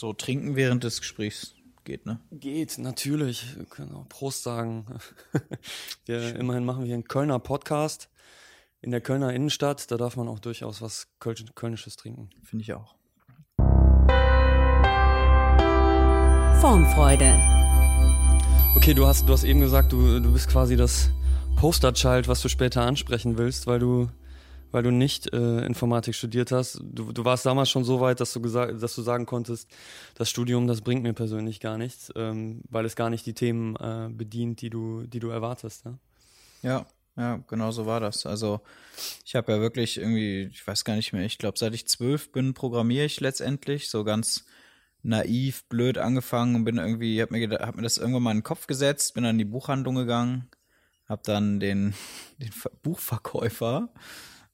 So trinken während des Gesprächs geht, ne? Geht, natürlich. Wir können auch Prost sagen. wir, immerhin machen wir einen Kölner Podcast in der Kölner Innenstadt. Da darf man auch durchaus was Köl Kölnisches trinken. Finde ich auch. Formfreude. Okay, du hast, du hast eben gesagt, du, du bist quasi das Posterchild, was du später ansprechen willst, weil du weil du nicht äh, Informatik studiert hast. Du, du warst damals schon so weit, dass du gesagt, dass du sagen konntest, das Studium, das bringt mir persönlich gar nichts, ähm, weil es gar nicht die Themen äh, bedient, die du, die du erwartest. Ja, ja, ja genau so war das. Also ich habe ja wirklich irgendwie, ich weiß gar nicht mehr, ich glaube, seit ich zwölf bin, programmiere ich letztendlich so ganz naiv, blöd angefangen und bin irgendwie, hab mir, hab mir das irgendwann mal in den Kopf gesetzt, bin dann in die Buchhandlung gegangen, hab dann den, den Buchverkäufer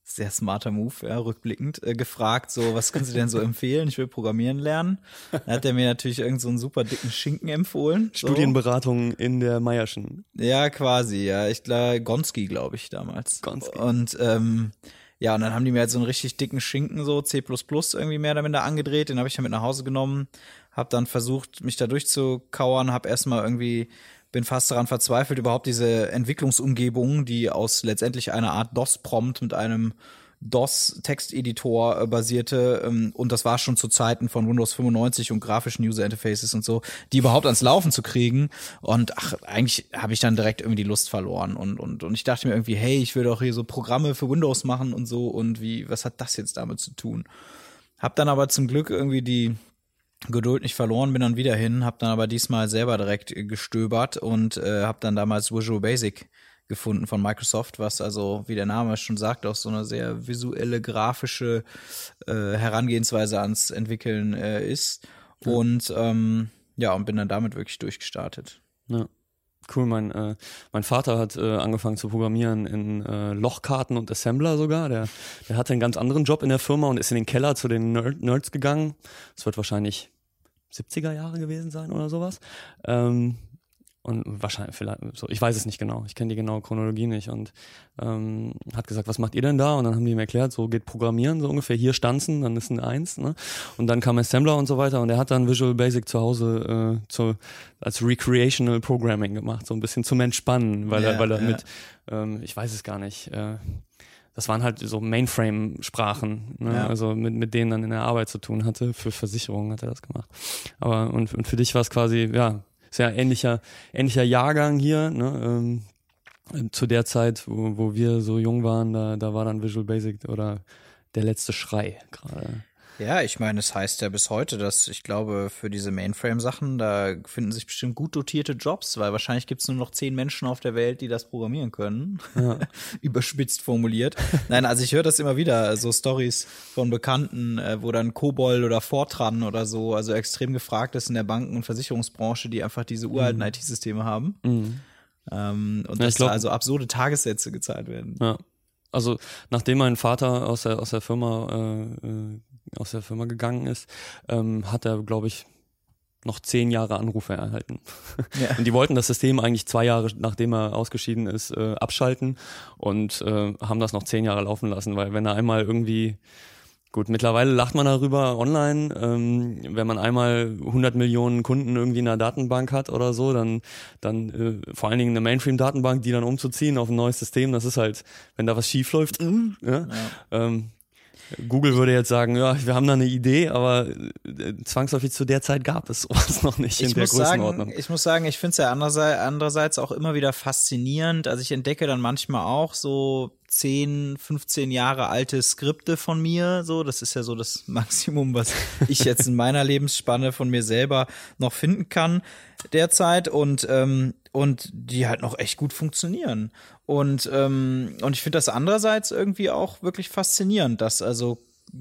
sehr smarter Move, ja, rückblickend, äh, gefragt, so, was können Sie denn so empfehlen? Ich will programmieren lernen. Dann hat er mir natürlich irgend so einen super dicken Schinken empfohlen. So. Studienberatung in der Meierschen. Ja, quasi, ja. Ich glaube, Gonski, glaube ich, damals. Gonski. Und, ähm, ja, und dann haben die mir halt so einen richtig dicken Schinken, so C++ irgendwie mehr oder minder angedreht. Den habe ich dann mit nach Hause genommen, habe dann versucht, mich da durchzukauern, habe erstmal irgendwie bin fast daran verzweifelt, überhaupt diese Entwicklungsumgebung, die aus letztendlich einer Art DOS-Prompt mit einem DOS-Texteditor äh, basierte ähm, und das war schon zu Zeiten von Windows 95 und grafischen User Interfaces und so, die überhaupt ans Laufen zu kriegen und ach, eigentlich habe ich dann direkt irgendwie die Lust verloren und, und, und ich dachte mir irgendwie, hey, ich will doch hier so Programme für Windows machen und so und wie, was hat das jetzt damit zu tun? Hab dann aber zum Glück irgendwie die Geduld nicht verloren, bin dann wieder hin, habe dann aber diesmal selber direkt gestöbert und äh, habe dann damals Visual Basic gefunden von Microsoft, was also, wie der Name schon sagt, auch so eine sehr visuelle, grafische äh, Herangehensweise ans Entwickeln äh, ist. Ja. Und ähm, ja, und bin dann damit wirklich durchgestartet. Ja. Cool, mein, äh, mein Vater hat äh, angefangen zu programmieren in äh, Lochkarten und Assembler sogar. Der, der hatte einen ganz anderen Job in der Firma und ist in den Keller zu den Nerd Nerds gegangen. Das wird wahrscheinlich 70er Jahre gewesen sein oder sowas. Ähm, und wahrscheinlich vielleicht so, ich weiß es nicht genau, ich kenne die genaue Chronologie nicht und ähm, hat gesagt, was macht ihr denn da? Und dann haben die ihm erklärt, so geht Programmieren, so ungefähr hier stanzen, dann ist ein Eins, ne? Und dann kam Assembler und so weiter und er hat dann Visual Basic zu Hause äh, zu, als Recreational Programming gemacht, so ein bisschen zum Entspannen, weil ja, er, weil er ja. mit, ähm, ich weiß es gar nicht, äh, das waren halt so Mainframe-Sprachen, ne? ja. also mit, mit denen dann in der Arbeit zu tun hatte. Für Versicherungen hat er das gemacht. Aber und, und für dich war es quasi, ja, sehr ähnlicher, ähnlicher Jahrgang hier, ne? Ähm, zu der Zeit, wo, wo wir so jung waren, da, da war dann Visual Basic oder der letzte Schrei gerade. Ja, ich meine, es heißt ja bis heute, dass ich glaube, für diese Mainframe-Sachen, da finden sich bestimmt gut dotierte Jobs, weil wahrscheinlich gibt es nur noch zehn Menschen auf der Welt, die das programmieren können. Ja. Überspitzt formuliert. Nein, also ich höre das immer wieder, so Stories von Bekannten, äh, wo dann Kobold oder Fortran oder so, also extrem gefragt ist in der Banken- und Versicherungsbranche, die einfach diese uralten mhm. IT-Systeme haben. Mhm. Ähm, und ja, dass glaub, da also absurde Tagessätze gezahlt werden. Ja. Also nachdem mein Vater aus der aus der Firma äh, äh aus der Firma gegangen ist, ähm, hat er, glaube ich, noch zehn Jahre Anrufe erhalten. Ja. Und die wollten das System eigentlich zwei Jahre, nachdem er ausgeschieden ist, äh, abschalten und äh, haben das noch zehn Jahre laufen lassen, weil wenn er einmal irgendwie Gut, mittlerweile lacht man darüber online. Ähm, wenn man einmal 100 Millionen Kunden irgendwie in einer Datenbank hat oder so, dann, dann äh, vor allen Dingen eine Mainframe-Datenbank, die dann umzuziehen auf ein neues System, das ist halt, wenn da was schief läuft, äh, ja, ja. Ähm, Google würde jetzt sagen, ja, wir haben da eine Idee, aber äh, zwangsläufig zu der Zeit gab es sowas noch nicht ich in der Größenordnung. Sagen, ich muss sagen, ich finde es ja andererseits, andererseits auch immer wieder faszinierend. Also ich entdecke dann manchmal auch so 10, 15 Jahre alte Skripte von mir, so, das ist ja so das Maximum, was ich jetzt in meiner Lebensspanne von mir selber noch finden kann derzeit und ähm, und die halt noch echt gut funktionieren. Und, ähm, und ich finde das andererseits irgendwie auch wirklich faszinierend, dass also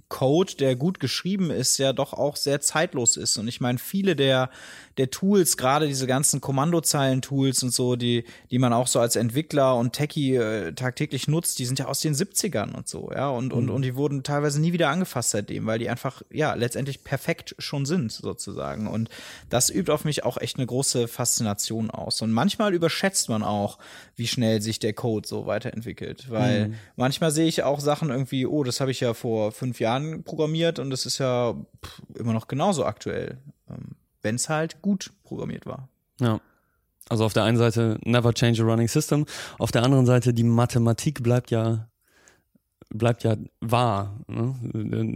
Code, der gut geschrieben ist, ja doch auch sehr zeitlos ist. Und ich meine, viele der, der Tools, gerade diese ganzen Kommandozeilen-Tools und so, die, die man auch so als Entwickler und Techie äh, tagtäglich nutzt, die sind ja aus den 70ern und so, ja. Und, mhm. und, und die wurden teilweise nie wieder angefasst seitdem, weil die einfach, ja, letztendlich perfekt schon sind, sozusagen. Und das übt auf mich auch echt eine große Faszination aus. Und manchmal überschätzt man auch, wie schnell sich der Code so weiterentwickelt. Weil mhm. manchmal sehe ich auch Sachen irgendwie, oh, das habe ich ja vor fünf Jahren programmiert und das ist ja pff, immer noch genauso aktuell. wenn es halt gut programmiert war. Ja. Also auf der einen Seite never change a running system, auf der anderen Seite die Mathematik bleibt ja bleibt ja wahr. Ne?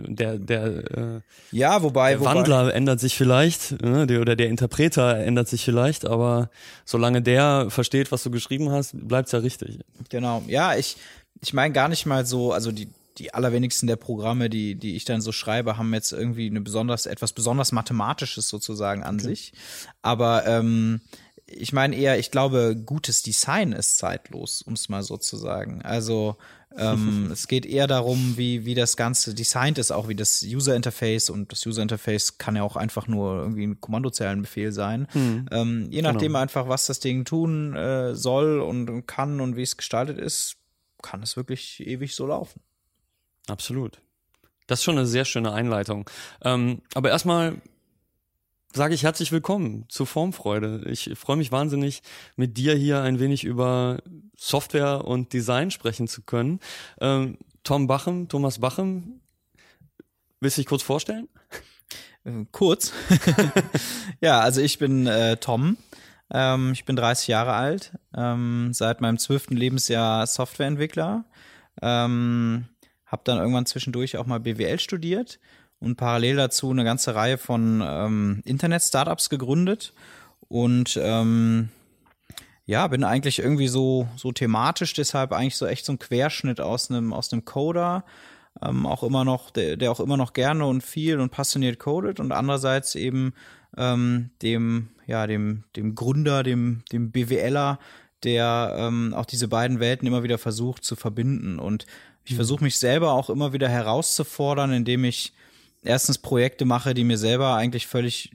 Der, der, äh, ja, wobei, der Wandler wobei. ändert sich vielleicht, ne? der, oder der Interpreter ändert sich vielleicht, aber solange der versteht, was du geschrieben hast, bleibt's ja richtig. Genau. Ja, ich, ich meine gar nicht mal so, also die, die allerwenigsten der Programme, die, die ich dann so schreibe, haben jetzt irgendwie eine besonders, etwas besonders Mathematisches sozusagen an okay. sich. Aber ähm, ich meine eher, ich glaube, gutes Design ist zeitlos, um es mal so zu sagen. Also ähm, es geht eher darum, wie, wie das Ganze designt ist, auch wie das User Interface und das User Interface kann ja auch einfach nur irgendwie ein Kommandozeilenbefehl sein. Mhm. Ähm, je nachdem genau. einfach, was das Ding tun äh, soll und kann und wie es gestaltet ist, kann es wirklich ewig so laufen. Absolut. Das ist schon eine sehr schöne Einleitung. Ähm, aber erstmal sage ich herzlich willkommen zu Formfreude. Ich freue mich wahnsinnig, mit dir hier ein wenig über Software und Design sprechen zu können. Ähm, Tom Bachem, Thomas Bachem, willst du dich kurz vorstellen? Äh, kurz. ja, also ich bin äh, Tom. Ähm, ich bin 30 Jahre alt, ähm, seit meinem zwölften Lebensjahr Softwareentwickler. Ähm, habe dann irgendwann zwischendurch auch mal BWL studiert und parallel dazu eine ganze Reihe von ähm, Internet-Startups gegründet und ähm, ja, bin eigentlich irgendwie so, so thematisch, deshalb eigentlich so echt so ein Querschnitt aus einem, aus einem Coder, ähm, auch immer noch, der, der auch immer noch gerne und viel und passioniert codet und andererseits eben ähm, dem, ja, dem, dem Gründer, dem, dem BWLer, der ähm, auch diese beiden Welten immer wieder versucht zu verbinden. Und ich versuche mich selber auch immer wieder herauszufordern, indem ich erstens Projekte mache, die mir selber eigentlich völlig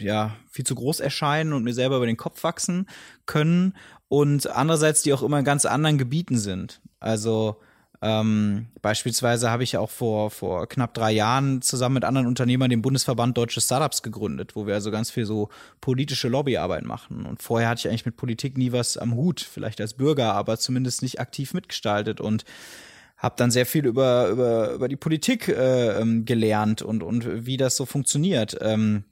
ja, viel zu groß erscheinen und mir selber über den Kopf wachsen können und andererseits die auch immer in ganz anderen Gebieten sind. Also ähm, beispielsweise habe ich auch vor, vor knapp drei Jahren zusammen mit anderen Unternehmern den Bundesverband Deutsche Startups gegründet, wo wir also ganz viel so politische Lobbyarbeit machen. Und vorher hatte ich eigentlich mit Politik nie was am Hut, vielleicht als Bürger, aber zumindest nicht aktiv mitgestaltet. Und habe dann sehr viel über, über, über die Politik äh, ähm, gelernt und, und wie das so funktioniert. Ähm,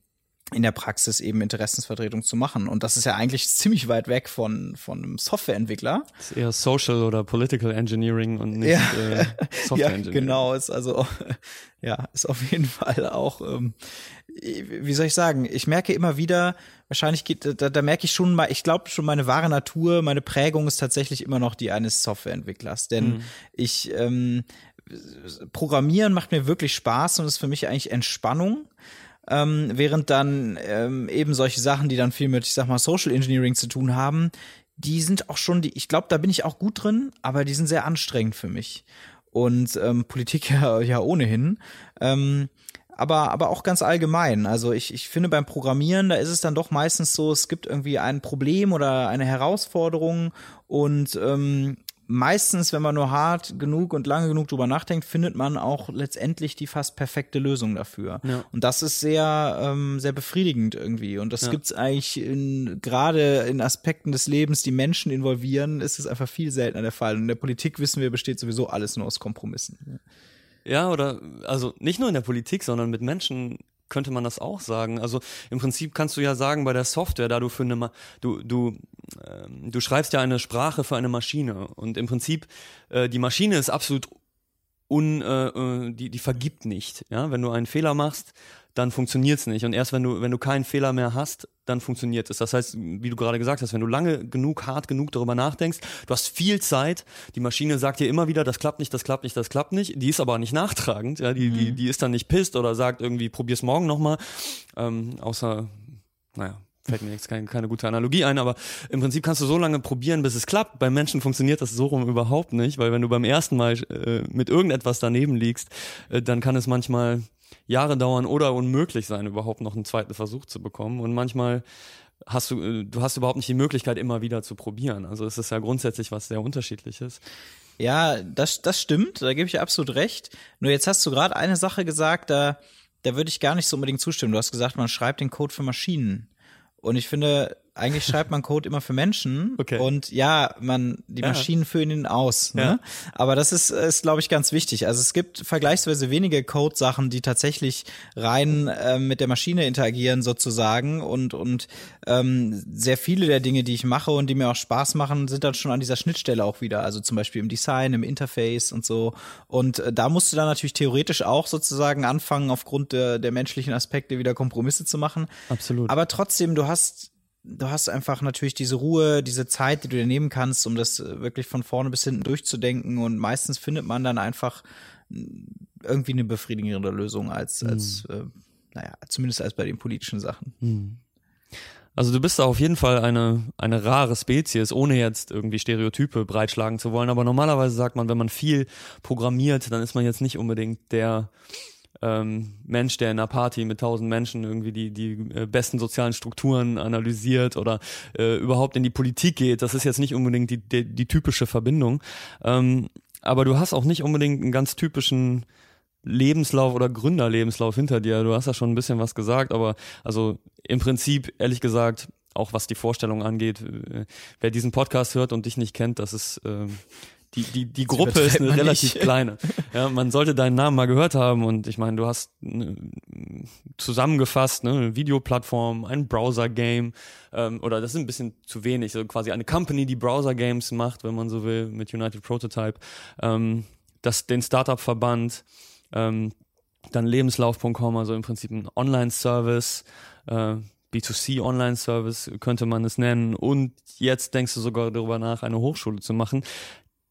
in der Praxis eben Interessensvertretung zu machen. Und das ist ja eigentlich ziemlich weit weg von, von einem Softwareentwickler. Das ist eher Social oder Political Engineering und nicht ja. äh, Software Engineering. Ja, genau, ist also, ja, ist auf jeden Fall auch, ähm, wie soll ich sagen, ich merke immer wieder, wahrscheinlich geht, da, da merke ich schon mal, ich glaube schon meine wahre Natur, meine Prägung ist tatsächlich immer noch die eines Softwareentwicklers. Denn mhm. ich, ähm, Programmieren macht mir wirklich Spaß und ist für mich eigentlich Entspannung ähm, während dann ähm, eben solche Sachen, die dann viel mit, ich sag mal, Social Engineering zu tun haben, die sind auch schon, die, ich glaube, da bin ich auch gut drin, aber die sind sehr anstrengend für mich. Und ähm, Politik ja, ja ohnehin. Ähm, aber, aber auch ganz allgemein. Also ich, ich finde beim Programmieren, da ist es dann doch meistens so, es gibt irgendwie ein Problem oder eine Herausforderung und ähm, meistens, wenn man nur hart genug und lange genug drüber nachdenkt, findet man auch letztendlich die fast perfekte Lösung dafür. Ja. Und das ist sehr, ähm, sehr befriedigend irgendwie. Und das ja. gibt's eigentlich in, gerade in Aspekten des Lebens, die Menschen involvieren, ist es einfach viel seltener der Fall. Und in der Politik wissen wir, besteht sowieso alles nur aus Kompromissen. Ja, oder also nicht nur in der Politik, sondern mit Menschen könnte man das auch sagen. Also im Prinzip kannst du ja sagen bei der Software, da du für eine, du du äh, du schreibst ja eine Sprache für eine Maschine und im Prinzip äh, die Maschine ist absolut un, äh, äh die die vergibt nicht. Ja, wenn du einen Fehler machst, dann funktioniert es nicht. Und erst wenn du, wenn du keinen Fehler mehr hast, dann funktioniert es. Das heißt, wie du gerade gesagt hast, wenn du lange genug, hart genug darüber nachdenkst, du hast viel Zeit, die Maschine sagt dir immer wieder, das klappt nicht, das klappt nicht, das klappt nicht, die ist aber nicht nachtragend, ja, die, mhm. die, die ist dann nicht pisst oder sagt irgendwie, probier's morgen nochmal. Ähm, außer, naja, fällt mir jetzt keine, keine gute Analogie ein, aber im Prinzip kannst du so lange probieren, bis es klappt. Bei Menschen funktioniert das so rum überhaupt nicht, weil wenn du beim ersten Mal äh, mit irgendetwas daneben liegst, äh, dann kann es manchmal Jahre dauern oder unmöglich sein, überhaupt noch einen zweiten Versuch zu bekommen. Und manchmal hast du, äh, du hast überhaupt nicht die Möglichkeit, immer wieder zu probieren. Also es ist ja grundsätzlich was sehr unterschiedliches. Ja, das, das stimmt, da gebe ich absolut recht. Nur jetzt hast du gerade eine Sache gesagt, da, da würde ich gar nicht so unbedingt zustimmen. Du hast gesagt, man schreibt den Code für Maschinen. Und ich finde, eigentlich schreibt man Code immer für Menschen Okay. und ja, man die Ja. Maschinen führen ihn aus. Ne? Ja. Aber das ist, ist glaube ich, ganz wichtig. Also es gibt vergleichsweise wenige Code-Sachen, die tatsächlich rein äh, mit der Maschine interagieren sozusagen und und ähm, sehr viele der Dinge, die ich mache und die mir auch Spaß machen, sind dann schon an dieser Schnittstelle auch wieder. Also zum Beispiel im Design, im Interface und so. Und äh, da musst du dann natürlich theoretisch auch sozusagen anfangen, aufgrund der, der menschlichen Aspekte wieder Kompromisse zu machen. Absolut. Aber trotzdem, du hast, du hast einfach natürlich diese Ruhe, diese Zeit, die du dir nehmen kannst, um das äh, wirklich von vorne bis hinten durchzudenken. Und meistens findet man dann einfach mh, irgendwie eine befriedigende Lösung als, als äh, naja, zumindest als bei den politischen Sachen. Also du bist da auf jeden Fall eine, eine rare Spezies, ohne jetzt irgendwie Stereotype breitschlagen zu wollen. Aber normalerweise sagt man, wenn man viel programmiert, dann ist man jetzt nicht unbedingt der ähm, Mensch, der in einer Party mit tausend Menschen irgendwie die, die äh, besten sozialen Strukturen analysiert oder äh, überhaupt in die Politik geht. Das ist jetzt nicht unbedingt die, die, die typische Verbindung. Ähm, aber du hast auch nicht unbedingt einen ganz typischen Lebenslauf oder Gründerlebenslauf hinter dir. Du hast ja schon ein bisschen was gesagt, aber also im Prinzip, ehrlich gesagt, auch was die Vorstellung angeht, äh, wer diesen Podcast hört und dich nicht kennt, das ist ähm, die, die, die Gruppe ist eine relativ nicht. kleine. Ja, man sollte deinen Namen mal gehört haben und ich meine, du hast äh, zusammengefasst, ne, eine Videoplattform, ein Browser-Game ähm, oder das ist ein bisschen zu wenig, so quasi eine Company, die Browser-Games macht, wenn man so will, mit United Prototype, ähm, das, den Startup-Verband, ähm, dann lebenslauf.com, also im Prinzip ein Online-Service, äh, B2C-Online-Service könnte man es nennen. Und jetzt denkst du sogar darüber nach, eine Hochschule zu machen.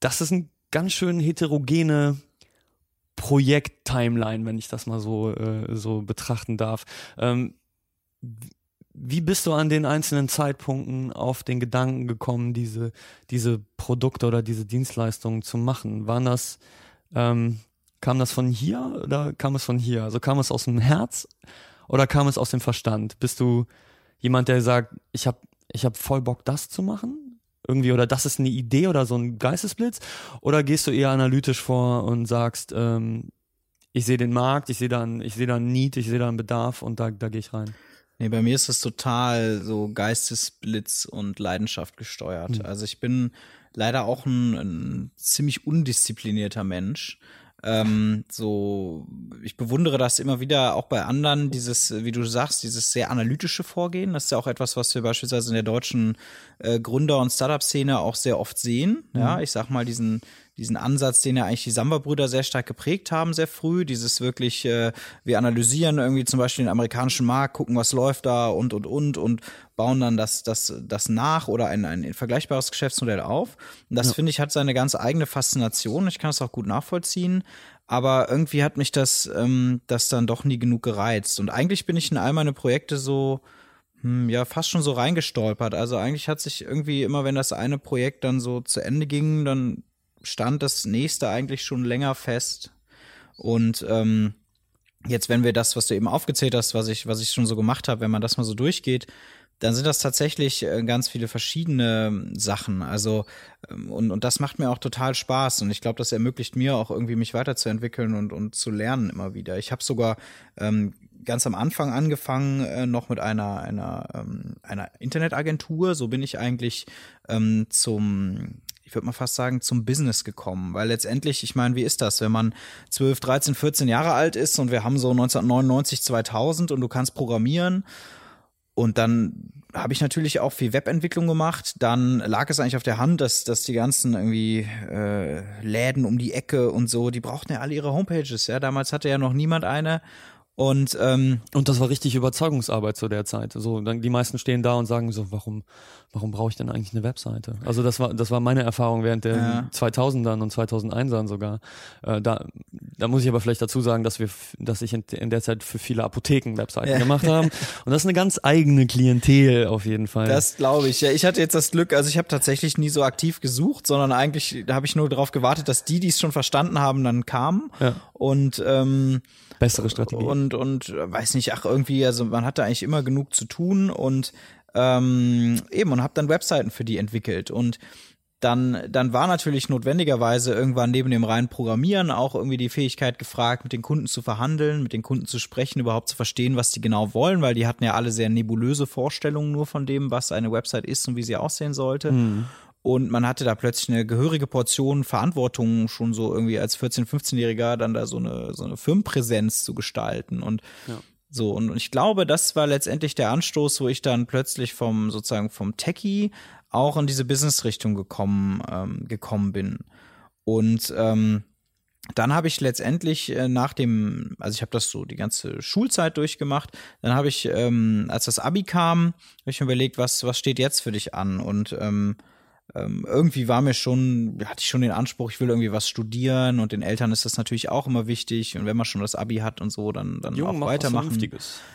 Das ist ein ganz schön heterogene Projekt-Timeline, wenn ich das mal so, äh, so betrachten darf. Ähm, wie bist du an den einzelnen Zeitpunkten auf den Gedanken gekommen, diese, diese Produkte oder diese Dienstleistungen zu machen? Waren das, ähm, kam das von hier oder kam es von hier? Also kam es aus dem Herz oder kam es aus dem Verstand? Bist du jemand, der sagt, ich habe ich hab voll Bock, das zu machen? Irgendwie, oder das ist eine Idee oder so ein Geistesblitz? Oder gehst du eher analytisch vor und sagst, ähm, ich sehe den Markt, ich sehe da, ein- ich sehe da ein Need, ich sehe da einen Bedarf und da, da gehe ich rein? Nee, bei mir ist es total so Geistesblitz und Leidenschaft gesteuert. Also ich bin leider auch ein, ein ziemlich undisziplinierter Mensch. Ähm, so, ich bewundere das immer wieder auch bei anderen, dieses, wie du sagst, dieses sehr analytische Vorgehen. Das ist ja auch etwas, was wir beispielsweise in der deutschen äh, Gründer- und Startup-Szene auch sehr oft sehen. Ja, ich sag mal, diesen, diesen Ansatz, den ja eigentlich die Samba-Brüder sehr stark geprägt haben, sehr früh. Dieses wirklich, äh, wir analysieren irgendwie zum Beispiel den amerikanischen Markt, gucken, was läuft da und, und, und und bauen dann das, das, das nach oder ein, ein vergleichbares Geschäftsmodell auf. Und das, finde ich, hat seine ganz eigene Faszination. Ich kann es auch gut nachvollziehen. Aber irgendwie hat mich das, ähm, das dann doch nie genug gereizt. Und eigentlich bin ich in all meine Projekte so, hm, ja, fast schon so reingestolpert. Also eigentlich hat sich irgendwie immer, wenn das eine Projekt dann so zu Ende ging, dann stand das nächste eigentlich schon länger fest. Und ähm, jetzt, wenn wir das, was du eben aufgezählt hast, was ich, was ich schon so gemacht habe, wenn man das mal so durchgeht, dann sind das tatsächlich äh, ganz viele verschiedene Sachen. Also ähm, und, und das macht mir auch total Spaß und ich glaube, das ermöglicht mir auch irgendwie mich weiterzuentwickeln und, und zu lernen immer wieder. Ich habe sogar ähm, ganz am Anfang angefangen äh, noch mit einer einer ähm, einer Internetagentur. So bin ich eigentlich ähm, zum ich würde mal fast sagen, zum Business gekommen. Weil letztendlich, ich meine, wie ist das, wenn man 12, 13, 14 Jahre alt ist und wir haben so 1999, 2000 und du kannst programmieren und dann habe ich natürlich auch viel Webentwicklung gemacht. Dann lag es eigentlich auf der Hand, dass, dass die ganzen irgendwie äh, Läden um die Ecke und so, die brauchten ja alle ihre Homepages. Ja, damals hatte ja noch niemand eine. Und ähm, Und das war richtig Überzeugungsarbeit zu der Zeit. So, dann die meisten stehen da und sagen so, warum, warum brauche ich denn eigentlich eine Webseite? Also das war, das war meine Erfahrung während der Ja. 2000ern und 2001ern sogar. Äh, da, da muss ich aber vielleicht dazu sagen, dass wir, dass ich in, in der Zeit für viele Apotheken Webseiten Ja. gemacht haben. Und das ist eine ganz eigene Klientel auf jeden Fall. Das glaube ich. Ja, ich hatte jetzt das Glück, also ich habe tatsächlich nie so aktiv gesucht, sondern eigentlich habe ich nur darauf gewartet, dass die, die es schon verstanden haben, dann kamen. Ja. Und ähm, Bessere Strategie. und und äh, weiß nicht, ach irgendwie, also man hatte eigentlich immer genug zu tun und ähm, eben und habe dann Webseiten für die entwickelt und dann, dann war natürlich notwendigerweise irgendwann neben dem reinen Programmieren auch irgendwie die Fähigkeit gefragt, mit den Kunden zu verhandeln, mit den Kunden zu sprechen, überhaupt zu verstehen, was die genau wollen, weil die hatten ja alle sehr nebulöse Vorstellungen nur von dem, was eine Website ist und wie sie aussehen sollte. Mhm. Und man hatte da plötzlich eine gehörige Portion Verantwortung, schon so irgendwie als 14-, 15-Jähriger, dann da so eine, so eine Firmenpräsenz zu gestalten. Und ja. so, und, und ich glaube, das war letztendlich der Anstoß, wo ich dann plötzlich vom, sozusagen vom Techie auch in diese Business-Richtung gekommen, ähm, gekommen bin. Und ähm, dann habe ich letztendlich äh, nach dem, also ich habe das so die ganze Schulzeit durchgemacht, dann habe ich, ähm, als das Abi kam, habe ich mir überlegt, was, was steht jetzt für dich an? Und ähm, ähm, irgendwie war mir schon, hatte ich schon den Anspruch, ich will irgendwie was studieren und den Eltern ist das natürlich auch immer wichtig und wenn man schon das Abi hat und so, dann, dann Jung, auch weitermachen.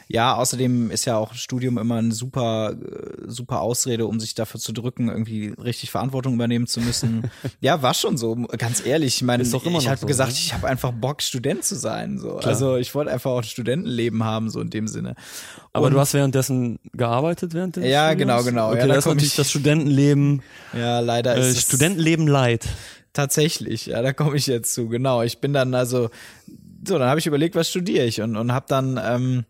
Ja, außerdem ist ja auch Studium immer eine super, äh, super Ausrede, um sich dafür zu drücken, irgendwie richtig Verantwortung übernehmen zu müssen. ja, war schon so, ganz ehrlich. Ich meine, ich habe so, gesagt, ne? ich habe einfach Bock, Student zu sein. So. Also ich wollte einfach auch ein Studentenleben haben, so in dem Sinne. Aber und, du hast währenddessen gearbeitet während des Ja, Studiums? genau, genau. Okay, ja, da das ist natürlich das Studentenleben. Ja, leider äh, ist Studentenleben leid. Tatsächlich, ja, da komme ich jetzt zu. Genau, ich bin dann also so, dann habe ich überlegt, was studiere ich und und habe dann ähm,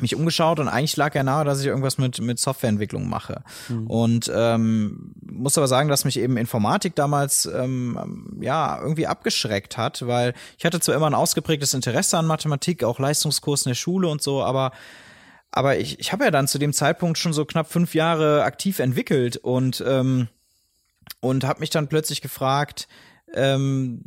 mich umgeschaut und eigentlich lag ja nahe, dass ich irgendwas mit, mit Softwareentwicklung mache. Mhm. Und ähm, muss aber sagen, dass mich eben Informatik damals ähm, ja irgendwie abgeschreckt hat, weil ich hatte zwar immer ein ausgeprägtes Interesse an Mathematik, auch Leistungskurs in der Schule und so, aber aber ich, ich habe ja dann zu dem Zeitpunkt schon so knapp fünf Jahre aktiv entwickelt und ähm, und habe mich dann plötzlich gefragt, ähm,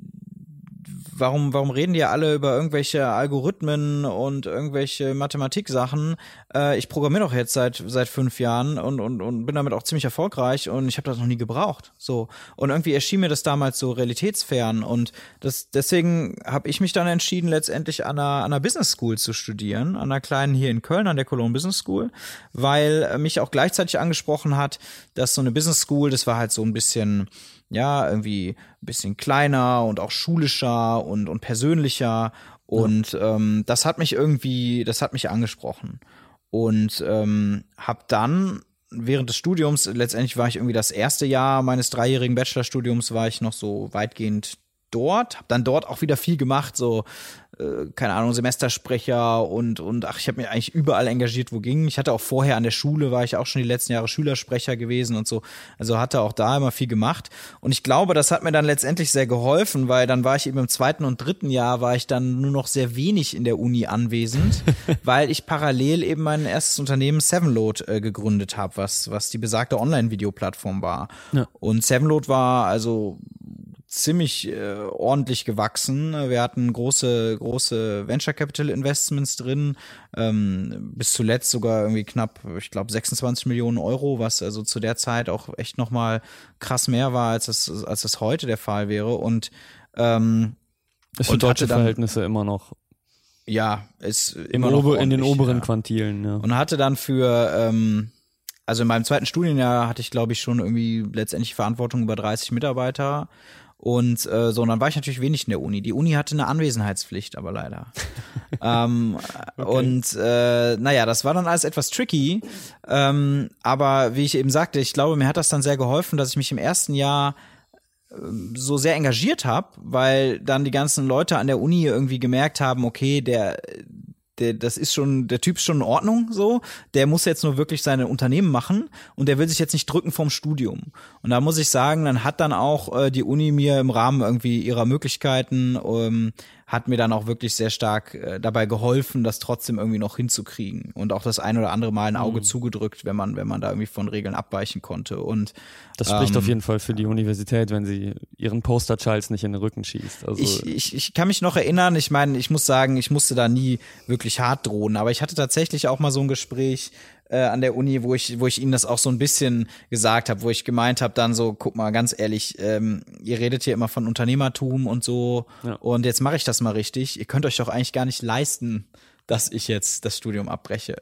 warum, warum reden die alle über irgendwelche Algorithmen und irgendwelche Mathematiksachen? Äh, ich programmiere doch jetzt seit seit fünf Jahren und, und, und bin damit auch ziemlich erfolgreich und ich habe das noch nie gebraucht. So und irgendwie erschien mir das damals so realitätsfern und das deswegen habe ich mich dann entschieden, letztendlich an einer, an einer Business School zu studieren, an einer kleinen hier in Köln, an der Cologne Business School, weil mich auch gleichzeitig angesprochen hat, dass so eine Business School, das war halt so ein bisschen ja, irgendwie ein bisschen kleiner und auch schulischer und, und persönlicher. Und ja. ähm, das hat mich irgendwie, das hat mich angesprochen. Und ähm, habe dann während des Studiums, letztendlich war ich irgendwie das erste Jahr meines dreijährigen Bachelorstudiums, war ich noch so weitgehend dort, habe dann dort auch wieder viel gemacht, so keine Ahnung, Semestersprecher und und ach, ich habe mich eigentlich überall engagiert, wo ging. Ich hatte auch vorher an der Schule war ich auch schon die letzten Jahre Schülersprecher gewesen und so. Also hatte auch da immer viel gemacht und ich glaube, das hat mir dann letztendlich sehr geholfen, weil dann war ich eben im zweiten und dritten Jahr war ich dann nur noch sehr wenig in der Uni anwesend, weil ich parallel eben mein erstes Unternehmen Sevenload äh, gegründet habe, was was die besagte Online-Videoplattform war. Ja. Und Sevenload war also ziemlich äh, ordentlich gewachsen. Wir hatten große, große Venture Capital Investments drin, ähm, bis zuletzt sogar irgendwie knapp, ich glaube, 26 Millionen Euro, was also zu der Zeit auch echt nochmal krass mehr war, als es, als es heute der Fall wäre. Und ähm, ist für deutsche dann, Verhältnisse immer noch. Ja, ist immer noch in den oberen ja. Quantilen, ja. Und hatte dann für ähm, also in meinem zweiten Studienjahr hatte ich, glaube ich, schon irgendwie letztendlich Verantwortung über 30 Mitarbeiter und äh, so, und dann war ich natürlich wenig in der Uni. Die Uni hatte eine Anwesenheitspflicht, aber leider. ähm, okay. Und äh, naja, das war dann alles etwas tricky. Ähm, aber wie ich eben sagte, ich glaube, mir hat das dann sehr geholfen, dass ich mich im ersten Jahr ähm, so sehr engagiert habe, weil dann die ganzen Leute an der Uni irgendwie gemerkt haben, okay, der der, das ist schon, der Typ ist schon in Ordnung so. Der muss jetzt nur wirklich seine Unternehmen machen und der will sich jetzt nicht drücken vom Studium. Und da muss ich sagen, dann hat dann auch äh, die Uni mir im Rahmen irgendwie ihrer Möglichkeiten ähm, hat mir dann auch wirklich sehr stark äh, dabei geholfen, das trotzdem irgendwie noch hinzukriegen und auch das ein oder andere Mal ein Auge mhm. zugedrückt, wenn man wenn man da irgendwie von Regeln abweichen konnte und das spricht ähm, auf jeden Fall für die Universität, wenn sie ihren Poster Charles nicht in den Rücken schießt. Also ich, ich, ich kann mich noch erinnern, ich meine, ich muss sagen, ich musste da nie wirklich hart drohen, aber ich hatte tatsächlich auch mal so ein Gespräch äh, an der Uni, wo ich, wo ich ihnen das auch so ein bisschen gesagt habe, wo ich gemeint habe, dann so, guck mal, ganz ehrlich, ähm, ihr redet hier immer von Unternehmertum und so ja. und jetzt mache ich das mal richtig. Ihr könnt euch doch eigentlich gar nicht leisten, dass ich jetzt das Studium abbreche.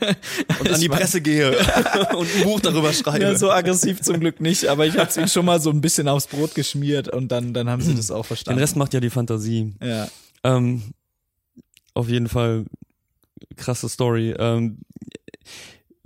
Und an die Presse gehe und ein Buch darüber schreibe. Ja, so aggressiv zum Glück nicht, aber ich habe es ihnen schon mal so ein bisschen aufs Brot geschmiert und dann, dann haben sie das auch verstanden. Den Rest macht ja die Fantasie. Ja. Ähm, auf jeden Fall krasse Story. Ähm,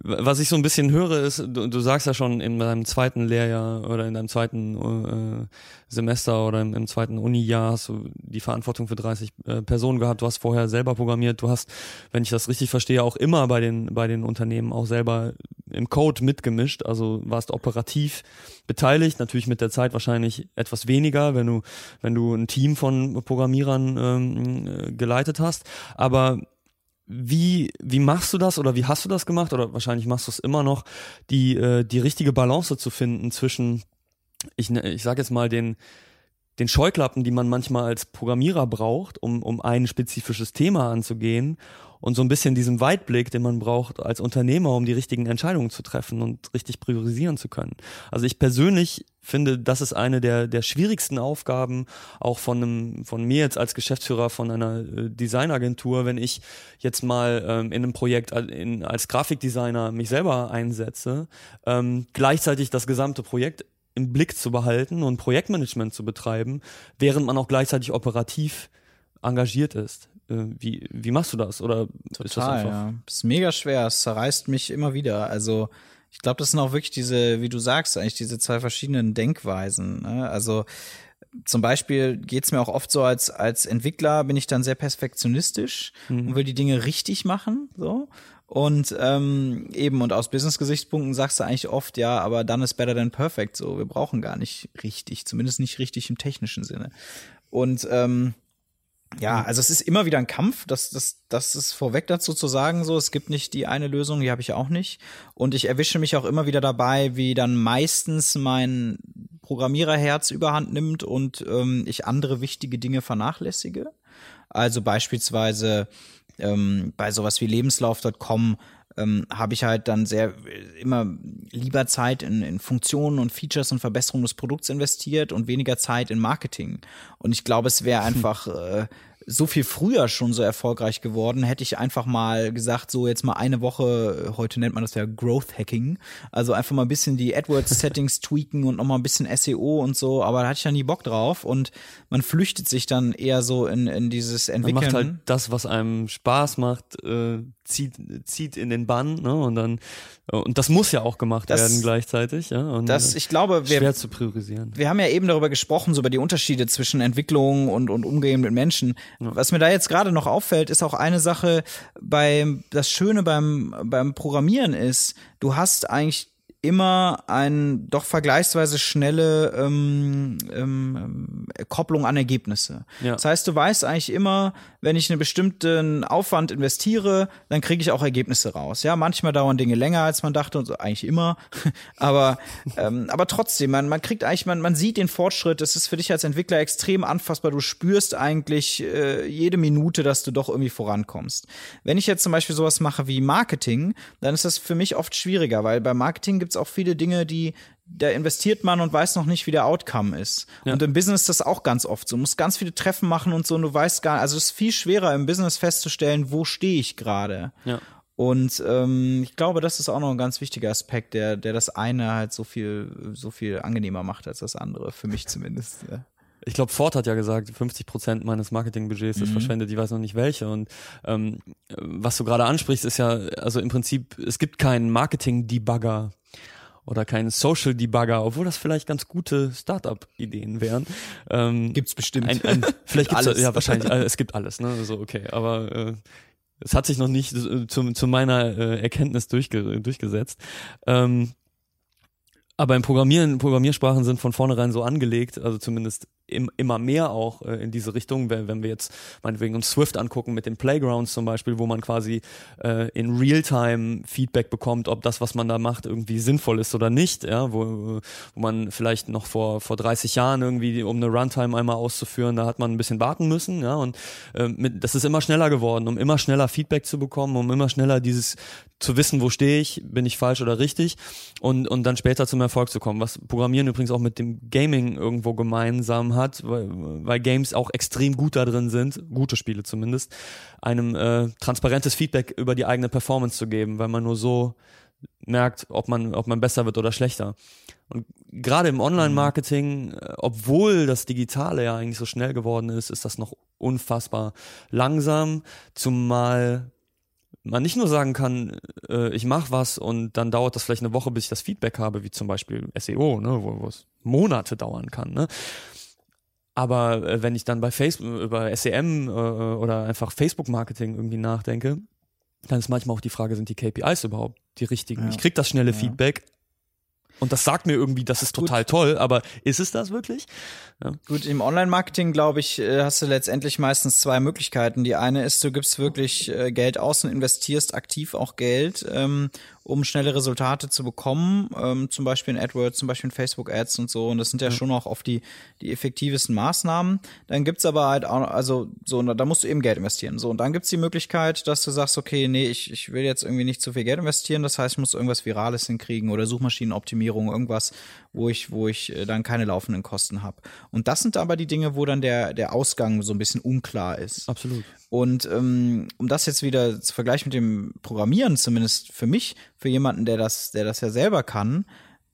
was ich so ein bisschen höre, ist, du, du sagst ja schon in deinem zweiten Lehrjahr oder in deinem zweiten äh, Semester oder im, im zweiten Uni-Jahr hast du die Verantwortung für 30 äh, Personen gehabt. Du hast vorher selber programmiert. Du hast, wenn ich das richtig verstehe, auch immer bei den, bei den Unternehmen auch selber im Code mitgemischt. Also warst operativ beteiligt. Natürlich mit der Zeit wahrscheinlich etwas weniger, wenn du, wenn du ein Team von Programmierern ähm, äh, geleitet hast. Aber wie, wie machst du das oder wie hast du das gemacht? Oder wahrscheinlich machst du es immer noch, die, äh, die richtige Balance zu finden zwischen, ich, ne, ich sage jetzt mal, den, den Scheuklappen, die man manchmal als Programmierer braucht, um, um ein spezifisches Thema anzugehen und so ein bisschen diesem Weitblick, den man braucht als Unternehmer, um die richtigen Entscheidungen zu treffen und richtig priorisieren zu können. Also ich persönlich finde, das ist eine der, der schwierigsten Aufgaben auch von einem, von mir jetzt als Geschäftsführer von einer äh, Designagentur, wenn ich jetzt mal ähm, in einem Projekt in, als Grafikdesigner mich selber einsetze, ähm, gleichzeitig das gesamte Projekt im Blick zu behalten und Projektmanagement zu betreiben, während man auch gleichzeitig operativ engagiert ist. Äh, wie, wie machst du das? Oder Total, ist das einfach? Ja. Das ist mega schwer. Es zerreißt mich immer wieder. Also ich glaube, das sind auch wirklich diese, wie du sagst, eigentlich diese zwei verschiedenen Denkweisen. Ne? Also zum Beispiel geht's mir auch oft so, als, als Entwickler bin ich dann sehr perfektionistisch mhm. und will die Dinge richtig machen. So. Und ähm, eben, und aus Business-Gesichtspunkten sagst du eigentlich oft, ja, aber dann ist better than perfect. So, wir brauchen gar nicht richtig, zumindest nicht richtig im technischen Sinne. Und ähm, ja, mhm. also es ist immer wieder ein Kampf, das, das, das ist vorweg dazu zu sagen, so, es gibt nicht die eine Lösung, die habe ich auch nicht. Und ich erwische mich auch immer wieder dabei, wie dann meistens mein Programmiererherz überhand nimmt und ähm, ich andere wichtige Dinge vernachlässige. Also beispielsweise ähm, bei sowas wie lebenslauf.com ähm, habe ich halt dann sehr immer lieber Zeit in, in Funktionen und Features und Verbesserung des Produkts investiert und weniger Zeit in Marketing. Und ich glaube, es wäre einfach äh, so viel früher schon so erfolgreich geworden, hätte ich einfach mal gesagt, so jetzt mal eine Woche, heute nennt man das ja Growth Hacking, also einfach mal ein bisschen die AdWords-Settings tweaken und nochmal ein bisschen SEO und so, aber da hatte ich ja nie Bock drauf und man flüchtet sich dann eher so in, in dieses Entwickeln. Man macht halt das, was einem Spaß macht, äh, zieht, zieht in den Bann, ne? Und dann, und das muss ja auch gemacht das, werden gleichzeitig, ja. Und das, ich glaube, wir, schwer zu priorisieren. Wir haben ja eben darüber gesprochen, so über die Unterschiede zwischen Entwicklung und, und Umgehen mit Menschen. Was mir da jetzt gerade noch auffällt, ist auch eine Sache bei, das Schöne beim, beim Programmieren ist, du hast eigentlich immer ein doch vergleichsweise schnelle ähm, ähm, Kopplung an Ergebnisse. Ja. Das heißt, du weißt eigentlich immer, wenn ich einen bestimmten Aufwand investiere, dann kriege ich auch Ergebnisse raus. Ja, manchmal dauern Dinge länger, als man dachte, und so, eigentlich immer. aber ähm, aber trotzdem, man man kriegt eigentlich, man man sieht den Fortschritt. Es ist für dich als Entwickler extrem anfassbar. Du spürst eigentlich äh, jede Minute, dass du doch irgendwie vorankommst. Wenn ich jetzt zum Beispiel sowas mache wie Marketing, dann ist das für mich oft schwieriger, weil bei Marketing gibt es auch viele Dinge, die da investiert man und weiß noch nicht, wie der Outcome ist. Ja. Und im Business ist das auch ganz oft so. Du musst ganz viele Treffen machen und so und du weißt gar also es ist viel schwerer im Business festzustellen, wo stehe ich gerade. Ja. Und ähm, ich glaube, das ist auch noch ein ganz wichtiger Aspekt, der, der das eine halt so viel, so viel angenehmer macht als das andere, für mich zumindest. Ja. Ich glaube, Ford hat ja gesagt, 50 Prozent meines Marketingbudgets ist mhm. verschwendet, ich weiß noch nicht welche. Und ähm, was du gerade ansprichst, ist ja, also im Prinzip, es gibt keinen Marketing-Debugger oder keinen Social Debugger, obwohl das vielleicht ganz gute Startup-Ideen wären. Ähm, gibt's bestimmt. Ein, ein, vielleicht gibt's alles. ja wahrscheinlich. Äh, es gibt alles, ne? So okay, aber äh, es hat sich noch nicht äh, zu, zu meiner äh, Erkenntnis durchge durchgesetzt. Ähm, aber im Programmieren, Programmiersprachen sind von vornherein so angelegt, also zumindest im, immer mehr auch äh, in diese Richtung, wenn, wenn wir jetzt meinetwegen uns Swift angucken mit den Playgrounds zum Beispiel, wo man quasi äh, in Realtime Feedback bekommt, ob das, was man da macht, irgendwie sinnvoll ist oder nicht, ja, wo, wo man vielleicht noch vor, vor 30 Jahren irgendwie, um eine Runtime einmal auszuführen, da hat man ein bisschen warten müssen, ja, und äh, mit, das ist immer schneller geworden, um immer schneller Feedback zu bekommen, um immer schneller dieses zu wissen, wo stehe ich, bin ich falsch oder richtig und, und dann später zum Erfolg zu kommen, was Programmieren übrigens auch mit dem Gaming irgendwo gemeinsam hat weil, weil Games auch extrem gut da drin sind, gute Spiele zumindest, einem äh, transparentes Feedback über die eigene Performance zu geben, weil man nur so merkt, ob man, ob man besser wird oder schlechter. Und gerade im Online-Marketing, äh, obwohl das Digitale ja eigentlich so schnell geworden ist, ist das noch unfassbar langsam, zumal man nicht nur sagen kann, äh, ich mache was und dann dauert das vielleicht eine Woche, bis ich das Feedback habe, wie zum Beispiel SEO, ne, wo, es Monate dauern kann. Ne? Aber äh, wenn ich dann bei Facebook über SEM äh, oder einfach Facebook-Marketing irgendwie nachdenke, dann ist manchmal auch die Frage, sind die KPIs überhaupt die richtigen? Ja. Ich krieg das schnelle Ja. Feedback und das sagt mir irgendwie, das ist Gut. total toll, aber ist es das wirklich? Gut, im Online-Marketing, glaube ich, äh, hast du letztendlich meistens zwei Möglichkeiten. Die eine ist, du gibst wirklich äh, Geld aus und investierst aktiv auch Geld, ähm, um schnelle Resultate zu bekommen, ähm, zum Beispiel in AdWords, zum Beispiel in Facebook-Ads und so. Und das sind ja, schon auch oft die, die effektivsten Maßnahmen. Dann gibt's aber halt auch, also so, da musst du eben Geld investieren. So, und dann gibt's die Möglichkeit, dass du sagst, okay, nee, ich, ich will jetzt irgendwie nicht zu viel Geld investieren. Das heißt, ich muss irgendwas Virales hinkriegen oder Suchmaschinenoptimierung, irgendwas, wo ich, wo ich äh, dann keine laufenden Kosten habe. Und das sind aber die Dinge, wo dann der, der Ausgang so ein bisschen unklar ist. Absolut. Und ähm, um das jetzt wieder zu vergleichen mit dem Programmieren, zumindest für mich, für jemanden, der das, der das ja selber kann,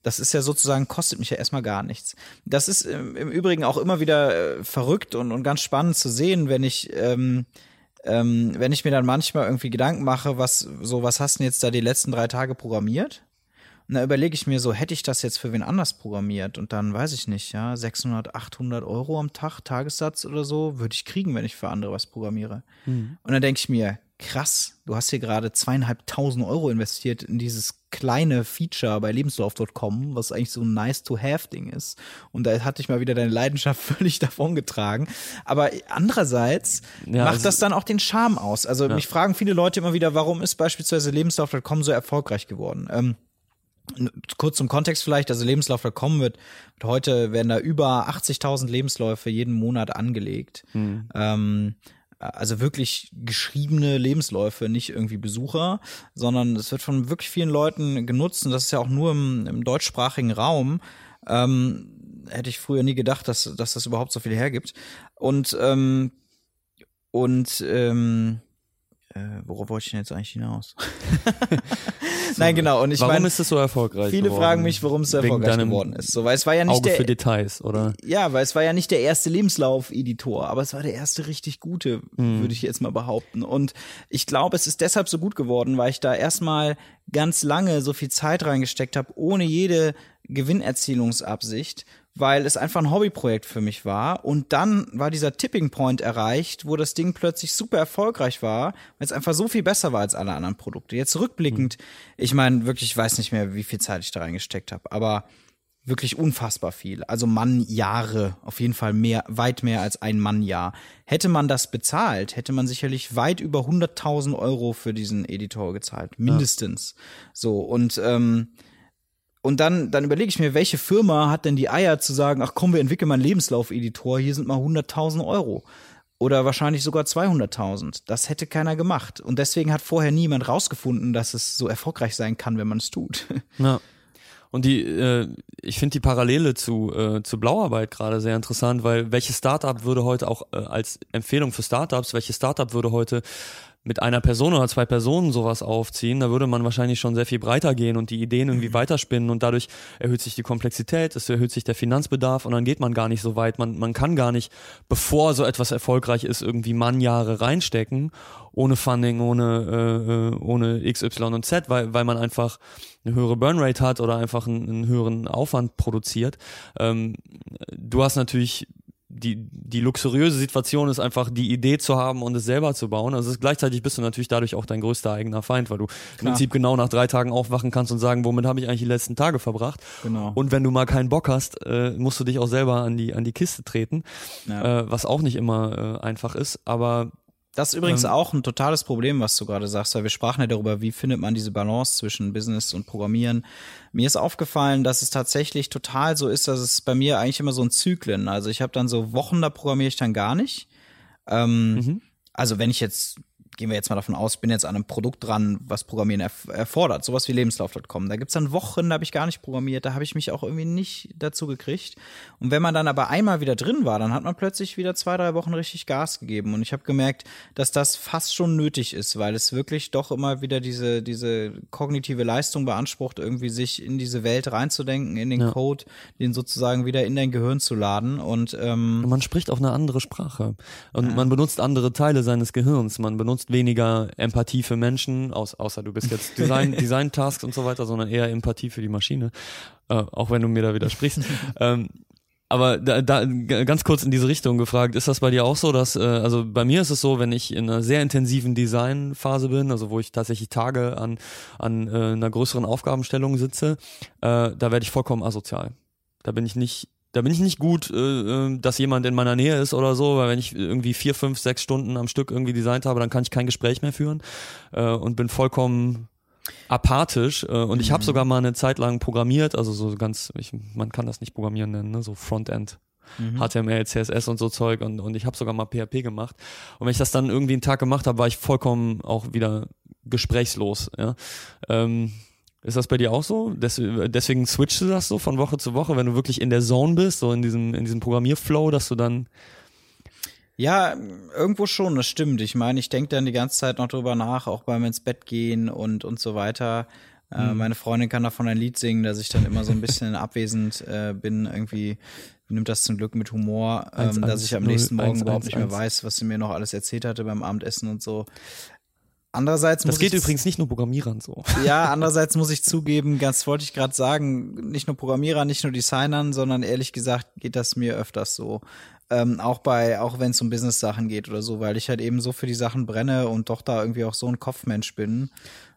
das ist ja sozusagen, kostet mich ja erstmal gar nichts. Das ist im Übrigen auch immer wieder äh, verrückt und, und ganz spannend zu sehen, wenn ich, ähm, ähm, wenn ich mir dann manchmal irgendwie Gedanken mache, was, so, was hast du denn jetzt da die letzten drei Tage programmiert? Und da überlege ich mir so, hätte ich das jetzt für wen anders programmiert? Und dann weiß ich nicht, ja, 600, 800 Euro am Tag, Tagessatz oder so, würde ich kriegen, wenn ich für andere was programmiere. Und dann denke ich mir, krass, du hast hier gerade zweieinhalbtausend Euro investiert in dieses kleine Feature bei lebenslauf.com, was eigentlich so ein nice-to-have-Ding ist. Und da hatte ich mal wieder deine Leidenschaft völlig davongetragen. Aber andererseits Ja, macht also- das dann auch den Charme aus. Also mich fragen viele Leute immer wieder, warum ist beispielsweise lebenslauf.com so erfolgreich geworden? Ähm, kurz zum Kontext vielleicht, also Lebenslauf.com wird, wird heute werden da über 80.000 Lebensläufe jeden Monat angelegt. Ähm, also wirklich geschriebene Lebensläufe, nicht irgendwie Besucher, sondern es wird von wirklich vielen Leuten genutzt und das ist ja auch nur im, im deutschsprachigen Raum. Ähm, hätte ich früher nie gedacht, dass, dass das überhaupt so viel hergibt. Und ähm, und ähm, äh, worauf wollte ich denn jetzt eigentlich hinaus? Nein, genau. Und ich Warum meine, ist es so erfolgreich? Viele geworden? fragen mich, warum es so Wegen erfolgreich geworden ist. So, weil es war ja nicht Auge der, für Details, oder? ja, weil es war ja nicht der erste Lebenslauf-Editor, aber es war der erste richtig gute, würde ich jetzt mal behaupten. Und ich glaube, es ist deshalb so gut geworden, weil ich da erstmal ganz lange so viel Zeit reingesteckt habe, ohne jede Gewinnerzielungsabsicht, weil es einfach ein Hobbyprojekt für mich war. Und dann war dieser Tipping Point erreicht, wo das Ding plötzlich super erfolgreich war, weil es einfach so viel besser war als alle anderen Produkte. Jetzt rückblickend, ich meine, wirklich, ich weiß nicht mehr, wie viel Zeit ich da reingesteckt habe, aber wirklich unfassbar viel. Also Mannjahre, auf jeden Fall mehr, weit mehr als ein Mannjahr. Hätte man das bezahlt, hätte man sicherlich weit über 100.000 Euro für diesen Editor gezahlt, mindestens. So und ähm, und dann, dann überlege ich mir, welche Firma hat denn die Eier zu sagen, ach komm, wir entwickeln mal einen Lebenslauf-Editor, hier sind mal 100.000 Euro. Oder wahrscheinlich sogar 200.000. Das hätte keiner gemacht. Und deswegen hat vorher niemand rausgefunden, dass es so erfolgreich sein kann, wenn man es tut. Ja. Und die, äh, ich finde die Parallele zu, äh, zu Blauarbeit gerade sehr interessant, weil welches Startup würde heute auch äh, als Empfehlung für Startups, welches Startup würde heute mit einer Person oder zwei Personen sowas aufziehen, da würde man wahrscheinlich schon sehr viel breiter gehen und die Ideen irgendwie weiterspinnen und dadurch erhöht sich die Komplexität, es erhöht sich der Finanzbedarf und dann geht man gar nicht so weit. Man, man kann gar nicht, bevor so etwas erfolgreich ist, irgendwie Mannjahre reinstecken, ohne Funding, ohne, äh, äh, ohne X, Y und Z, weil, weil man einfach eine höhere Burnrate hat oder einfach einen, einen höheren Aufwand produziert. Ähm, du hast natürlich die, die luxuriöse Situation ist einfach die Idee zu haben und es selber zu bauen. Also gleichzeitig bist du natürlich dadurch auch dein größter eigener Feind, weil du im Prinzip genau nach drei Tagen aufwachen kannst und sagen, womit habe ich eigentlich die letzten Tage verbracht. Genau. Und wenn du mal keinen Bock hast, äh, musst du dich auch selber an die, an die Kiste treten, Ja. äh, was auch nicht immer äh, einfach ist. Aber Das ist übrigens Ähm, auch ein totales Problem, was du gerade sagst, weil wir sprachen ja darüber, wie findet man diese Balance zwischen Business und Programmieren. Mir ist aufgefallen, dass es tatsächlich total so ist, dass es bei mir eigentlich immer so ein Zyklen. Also ich habe dann so Wochen, da programmiere ich dann gar nicht. Ähm, Mhm. Also wenn ich jetzt, gehen wir jetzt mal davon aus, bin jetzt an einem Produkt dran, was Programmieren erf erfordert, sowas wie Lebenslauf.com. Da gibt's dann Wochen, da habe ich gar nicht programmiert, da habe ich mich auch irgendwie nicht dazu gekriegt. Und wenn man dann aber einmal wieder drin war, dann hat man plötzlich wieder zwei, drei Wochen richtig Gas gegeben. Und ich habe gemerkt, dass das fast schon nötig ist, weil es wirklich doch immer wieder diese, diese kognitive Leistung beansprucht, irgendwie sich in diese Welt reinzudenken, in den Ja. Code, den sozusagen wieder in dein Gehirn zu laden. Und ähm, man spricht auch eine andere Sprache. Und man benutzt andere Teile seines Gehirns. Man benutzt nutzt weniger Empathie für Menschen, aus, außer du bist jetzt Design, Design-Tasks und so weiter, sondern eher Empathie für die Maschine. Äh, auch wenn du mir da widersprichst. ähm, aber da, da ganz kurz in diese Richtung gefragt, ist das bei dir auch so, dass, äh, also bei mir ist es so, wenn ich in einer sehr intensiven Designphase bin, also wo ich tatsächlich Tage an, an äh, einer größeren Aufgabenstellung sitze, äh, da werde ich vollkommen asozial. Da bin ich nicht da bin ich nicht gut, äh, äh, dass jemand in meiner Nähe ist oder so, weil wenn ich irgendwie vier, fünf, sechs Stunden am Stück irgendwie designt habe, dann kann ich kein Gespräch mehr führen äh, und bin vollkommen apathisch äh, und ich habe mhm. sogar mal eine Zeit lang programmiert, also so ganz, ich, man kann das nicht programmieren nennen, ne? so Frontend. Mhm. HTML, CSS und so Zeug und, und ich habe sogar mal PHP gemacht. Und wenn ich das dann irgendwie einen Tag gemacht habe, war ich vollkommen auch wieder gesprächslos. Ja? Ähm, ist das bei dir auch so? Des, deswegen switchst du das so von Woche zu Woche, wenn du wirklich in der Zone bist, so in diesem, in diesem Programmierflow, dass du dann ja, irgendwo schon, das stimmt. Ich meine, ich denke dann die ganze Zeit noch drüber nach, auch beim ins Bett gehen und, und so weiter. Äh, mhm. meine Freundin kann davon ein Lied singen, dass ich dann immer so ein bisschen abwesend äh, bin, irgendwie nimmt das zum Glück mit Humor, ähm, 1, dass ich am nächsten Morgen 1, überhaupt 1, nicht mehr weiß, was sie mir noch alles erzählt hatte beim Abendessen und so. Andererseits das geht übrigens nicht nur Programmierern so. Ja, andererseits muss ich zugeben, ganz wollte ich gerade sagen, nicht nur Programmierern, nicht nur Designern, sondern ehrlich gesagt geht das mir öfters so. Ähm, auch bei, auch wenn es um Business-Sachen geht oder so, weil ich halt eben so für die Sachen brenne und doch da irgendwie auch so ein Kopfmensch bin.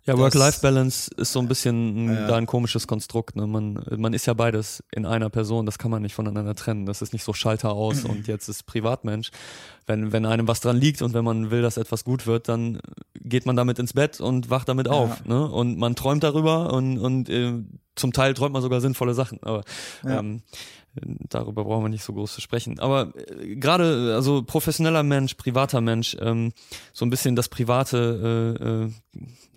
Ja, Work-Life-Balance ist so ein bisschen ja. da ein komisches Konstrukt. Ne? Man, man ist ja beides in einer Person, das kann man nicht voneinander trennen. Das ist nicht so Schalter aus und jetzt ist Privatmensch. Wenn, wenn einem was dran liegt und wenn man will, dass etwas gut wird, dann geht man damit ins Bett und wacht damit auf. Ja. Ne? Und man träumt darüber und, und äh, zum Teil träumt man sogar sinnvolle Sachen. Aber ja. ähm, darüber brauchen wir nicht so groß zu sprechen. Aber äh, gerade, also professioneller Mensch, privater Mensch, ähm, so ein bisschen das private, äh, äh,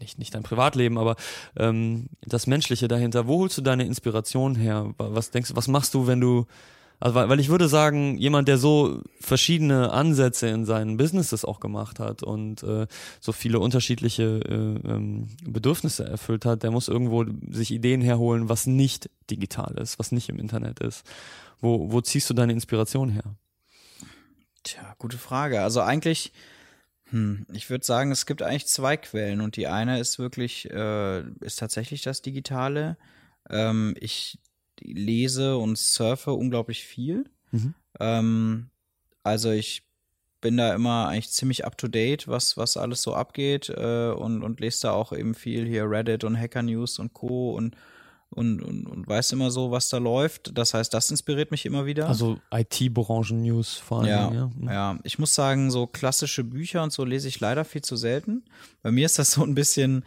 nicht, nicht dein Privatleben, aber ähm, das Menschliche dahinter. Wo holst du deine Inspiration her? Was denkst du, was machst du, wenn du also weil, weil ich würde sagen, jemand, der so verschiedene Ansätze in seinen Businesses auch gemacht hat und äh, so viele unterschiedliche äh, ähm, Bedürfnisse erfüllt hat, der muss irgendwo sich Ideen herholen, was nicht digital ist, was nicht im Internet ist. Wo, wo ziehst du deine Inspiration her? Tja, gute Frage. Also eigentlich, hm, ich würde sagen, es gibt eigentlich zwei Quellen und die eine ist wirklich, äh, ist tatsächlich das Digitale. Ähm, ich lese und surfe unglaublich viel. Mhm. Ähm, also ich bin da immer eigentlich ziemlich up to date, was, was alles so abgeht äh, und, und lese da auch eben viel hier Reddit und Hacker News und Co. und und, und, und weiß immer so, was da läuft. Das heißt, das inspiriert mich immer wieder. Also IT-Branchen-News vor allem. Ja, ja, mhm. ja. Ich muss sagen, so klassische Bücher und so lese ich leider viel zu selten. Bei mir ist das so ein bisschen,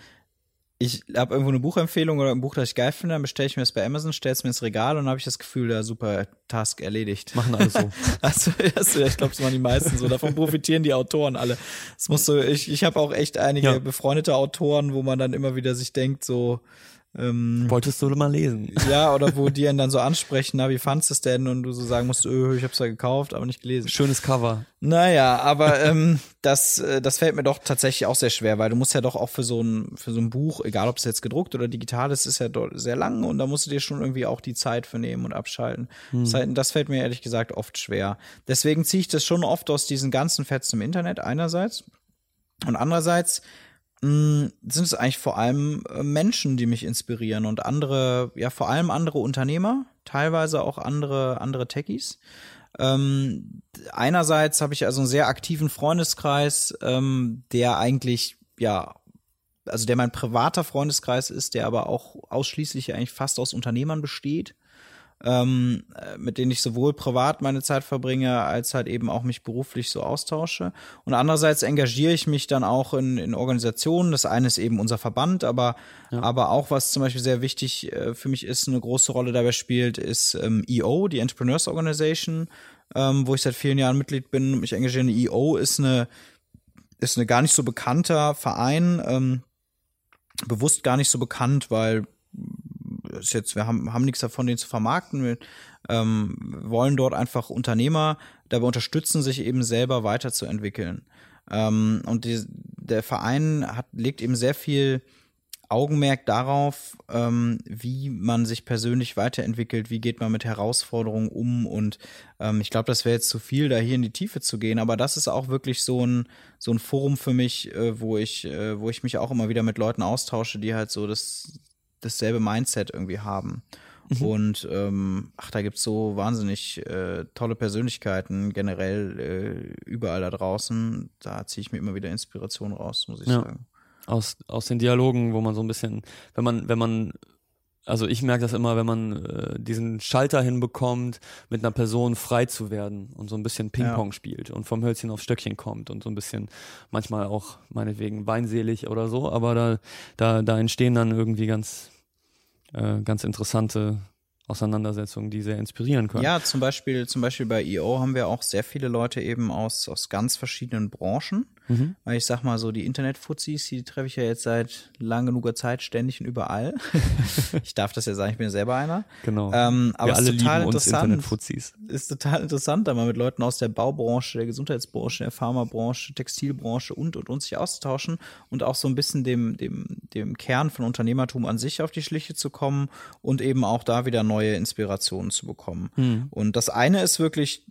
ich habe irgendwo eine Buchempfehlung oder ein Buch, das ich geil finde, dann bestelle ich mir das bei Amazon, stelle es mir ins Regal und dann habe ich das Gefühl, ja, super, Task erledigt. Machen alle so. also, also, ich glaube, das machen die meisten so. Davon profitieren die Autoren alle. Es muss so, ich, ich habe auch echt einige ja. befreundete Autoren, wo man dann immer wieder sich denkt, so, ähm, Wolltest du mal lesen? Ja, oder wo die einen dann so ansprechen, na, wie fandst du es denn? Und du so sagen musst, öh, ich hab's ja gekauft, aber nicht gelesen. Schönes Cover. Naja, aber ähm, das, äh, das fällt mir doch tatsächlich auch sehr schwer, weil du musst ja doch auch für so ein, für so ein Buch, egal ob es jetzt gedruckt oder digital ist, ist ja dort sehr lang und da musst du dir schon irgendwie auch die Zeit für nehmen und abschalten. Hm. Das, das fällt mir ehrlich gesagt oft schwer. Deswegen ziehe ich das schon oft aus diesen ganzen Fetzen im Internet einerseits. Und andererseits Mm, sind es eigentlich vor allem äh, Menschen, die mich inspirieren und andere, ja, vor allem andere Unternehmer, teilweise auch andere, andere Techies. Ähm, einerseits habe ich also einen sehr aktiven Freundeskreis, ähm, der eigentlich, ja, also der mein privater Freundeskreis ist, der aber auch ausschließlich eigentlich fast aus Unternehmern besteht ähm, mit denen ich sowohl privat meine Zeit verbringe, als halt eben auch mich beruflich so austausche. Und andererseits engagiere ich mich dann auch in, in Organisationen. Das eine ist eben unser Verband, aber, ja. aber auch was zum Beispiel sehr wichtig äh, für mich ist, eine große Rolle dabei spielt, ist ähm, EO, die Entrepreneurs Organization, ähm, wo ich seit vielen Jahren Mitglied bin und mich engagiere. EO ist eine, ist eine gar nicht so bekannter Verein, ähm, bewusst gar nicht so bekannt, weil ist jetzt, wir haben, haben nichts davon, den zu vermarkten. Wir ähm, wollen dort einfach Unternehmer dabei unterstützen, sich eben selber weiterzuentwickeln. Ähm, und die, der Verein hat, legt eben sehr viel Augenmerk darauf, ähm, wie man sich persönlich weiterentwickelt, wie geht man mit Herausforderungen um und ähm, ich glaube, das wäre jetzt zu viel, da hier in die Tiefe zu gehen, aber das ist auch wirklich so ein, so ein Forum für mich, äh, wo ich, äh, wo ich mich auch immer wieder mit Leuten austausche, die halt so das, dasselbe Mindset irgendwie haben. Mhm. Und ähm, ach, da gibt's so wahnsinnig äh, tolle Persönlichkeiten generell äh, überall da draußen. Da ziehe ich mir immer wieder Inspiration raus, muss ich ja. sagen aus, aus den Dialogen, wo man so ein bisschen, wenn man, wenn man, also ich merke das immer, wenn man äh, diesen Schalter hinbekommt, mit einer Person frei zu werden und so ein bisschen Ping-Pong ja. spielt und vom Hölzchen aufs Stöckchen kommt und so ein bisschen manchmal auch meinetwegen weinselig oder so, aber da, da, da entstehen dann irgendwie ganz, äh, ganz interessante Auseinandersetzungen, die sehr inspirieren können. Ja, zum Beispiel, zum Beispiel bei EO haben wir auch sehr viele Leute eben aus, aus ganz verschiedenen Branchen. Mhm. Weil ich sag mal so, die Internetfuzis, die treffe ich ja jetzt seit lang genuger Zeit ständig und überall. ich darf das ja sagen, ich bin ja selber einer. Genau. Ähm, aber wir alle ist total lieben uns. Internetfuzis. Ist total interessant, da mal mit Leuten aus der Baubranche, der Gesundheitsbranche, der Pharmabranche, Textilbranche und und und sich auszutauschen und auch so ein bisschen dem, dem, dem Kern von Unternehmertum an sich auf die Schliche zu kommen und eben auch da wieder neue Inspirationen zu bekommen. Mhm. Und das eine ist wirklich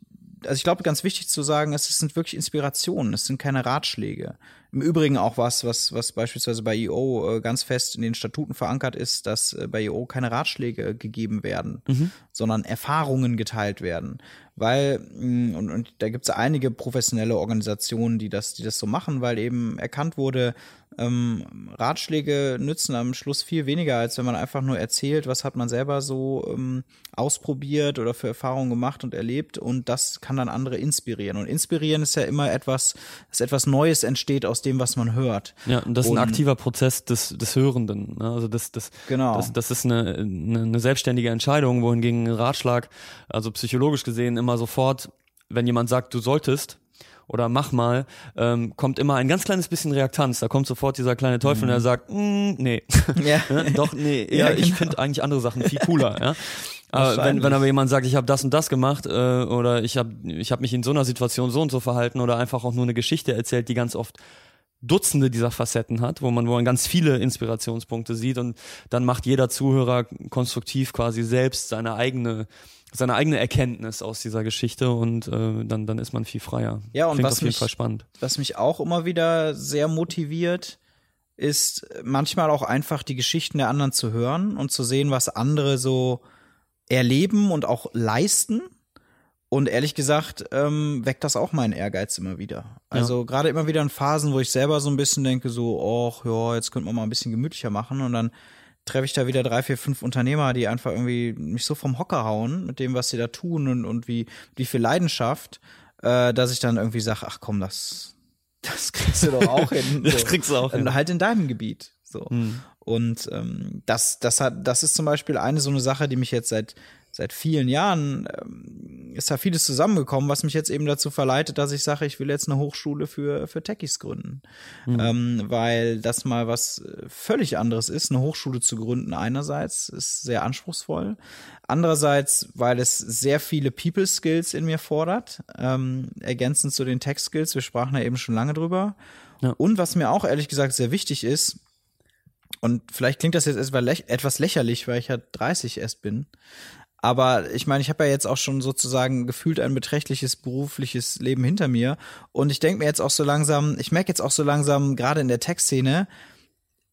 also ich glaube, ganz wichtig zu sagen, es sind wirklich Inspirationen, es sind keine Ratschläge. Im Übrigen auch was, was, was beispielsweise bei EO äh, ganz fest in den Statuten verankert ist, dass äh, bei EO keine Ratschläge gegeben werden, mhm. sondern Erfahrungen geteilt werden. Weil, mm, und, und da gibt es einige professionelle Organisationen, die das, die das so machen, weil eben erkannt wurde, ähm, Ratschläge nützen am Schluss viel weniger, als wenn man einfach nur erzählt, was hat man selber so ähm, ausprobiert oder für Erfahrungen gemacht und erlebt und das kann dann andere inspirieren. Und inspirieren ist ja immer etwas, dass etwas Neues entsteht aus dem, was man hört. Ja, und das ist ein aktiver Prozess des, des Hörenden. Ne? Also das, das, genau. das, das ist eine, eine, eine selbstständige Entscheidung, wohingegen ein Ratschlag, also psychologisch gesehen, immer sofort, wenn jemand sagt, du solltest, oder mach mal, ähm, kommt immer ein ganz kleines bisschen Reaktanz. Da kommt sofort dieser kleine Teufel mhm. und er sagt, mm, nee, ja. doch, nee, ja, genau. ich finde eigentlich andere Sachen viel cooler. ja. Aber wenn, wenn aber jemand sagt, ich habe das und das gemacht äh, oder ich habe ich hab mich in so einer Situation so und so verhalten oder einfach auch nur eine Geschichte erzählt, die ganz oft Dutzende dieser Facetten hat, wo man, wo man ganz viele Inspirationspunkte sieht und dann macht jeder Zuhörer konstruktiv quasi selbst seine eigene seine eigene Erkenntnis aus dieser Geschichte und äh, dann, dann ist man viel freier. Ja, und Klingt was auf jeden mich, Fall spannend. was mich auch immer wieder sehr motiviert, ist manchmal auch einfach die Geschichten der anderen zu hören und zu sehen, was andere so erleben und auch leisten. Und ehrlich gesagt, ähm, weckt das auch meinen Ehrgeiz immer wieder. Also ja. gerade immer wieder in Phasen, wo ich selber so ein bisschen denke, so, ach ja, jetzt könnte man mal ein bisschen gemütlicher machen und dann treffe ich da wieder drei, vier, fünf Unternehmer, die einfach irgendwie mich so vom Hocker hauen mit dem, was sie da tun und, und wie, wie viel Leidenschaft, äh, dass ich dann irgendwie sage, ach komm, das, das kriegst du doch auch hin. So. das kriegst du auch hin. Halt in deinem Gebiet. So. Hm. Und ähm, das, das hat, das ist zum Beispiel eine so eine Sache, die mich jetzt seit seit vielen Jahren ähm, ist da vieles zusammengekommen, was mich jetzt eben dazu verleitet, dass ich sage, ich will jetzt eine Hochschule für, für Techies gründen. Mhm. Ähm, weil das mal was äh, völlig anderes ist, eine Hochschule zu gründen einerseits, ist sehr anspruchsvoll. Andererseits, weil es sehr viele People Skills in mir fordert, ähm, ergänzend zu den Tech Skills, wir sprachen ja eben schon lange drüber. Ja. Und was mir auch ehrlich gesagt sehr wichtig ist, und vielleicht klingt das jetzt etwas lächerlich, weil ich ja 30 erst bin. Aber ich meine, ich habe ja jetzt auch schon sozusagen gefühlt ein beträchtliches berufliches Leben hinter mir. Und ich denke mir jetzt auch so langsam, ich merke jetzt auch so langsam, gerade in der Tech-Szene,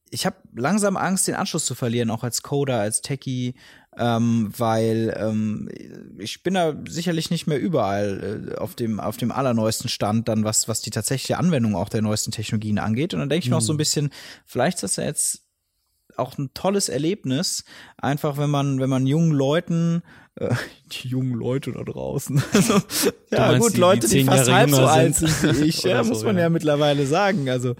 ich habe langsam Angst, den Anschluss zu verlieren, auch als Coder, als Techie, ähm, weil ähm, ich bin da sicherlich nicht mehr überall äh, auf dem auf dem allerneuesten Stand, dann was was die tatsächliche Anwendung auch der neuesten Technologien angeht. Und dann denke ich mhm. mir auch so ein mhm. bisschen, vielleicht ist das ja jetzt auch ein tolles Erlebnis, einfach wenn man, wenn man jungen Leuten, äh, die jungen Leute da draußen, also, ja gut, die, Leute, die, die fast halb so alt sind wie ich, ja, so, muss man ja. ja mittlerweile sagen, also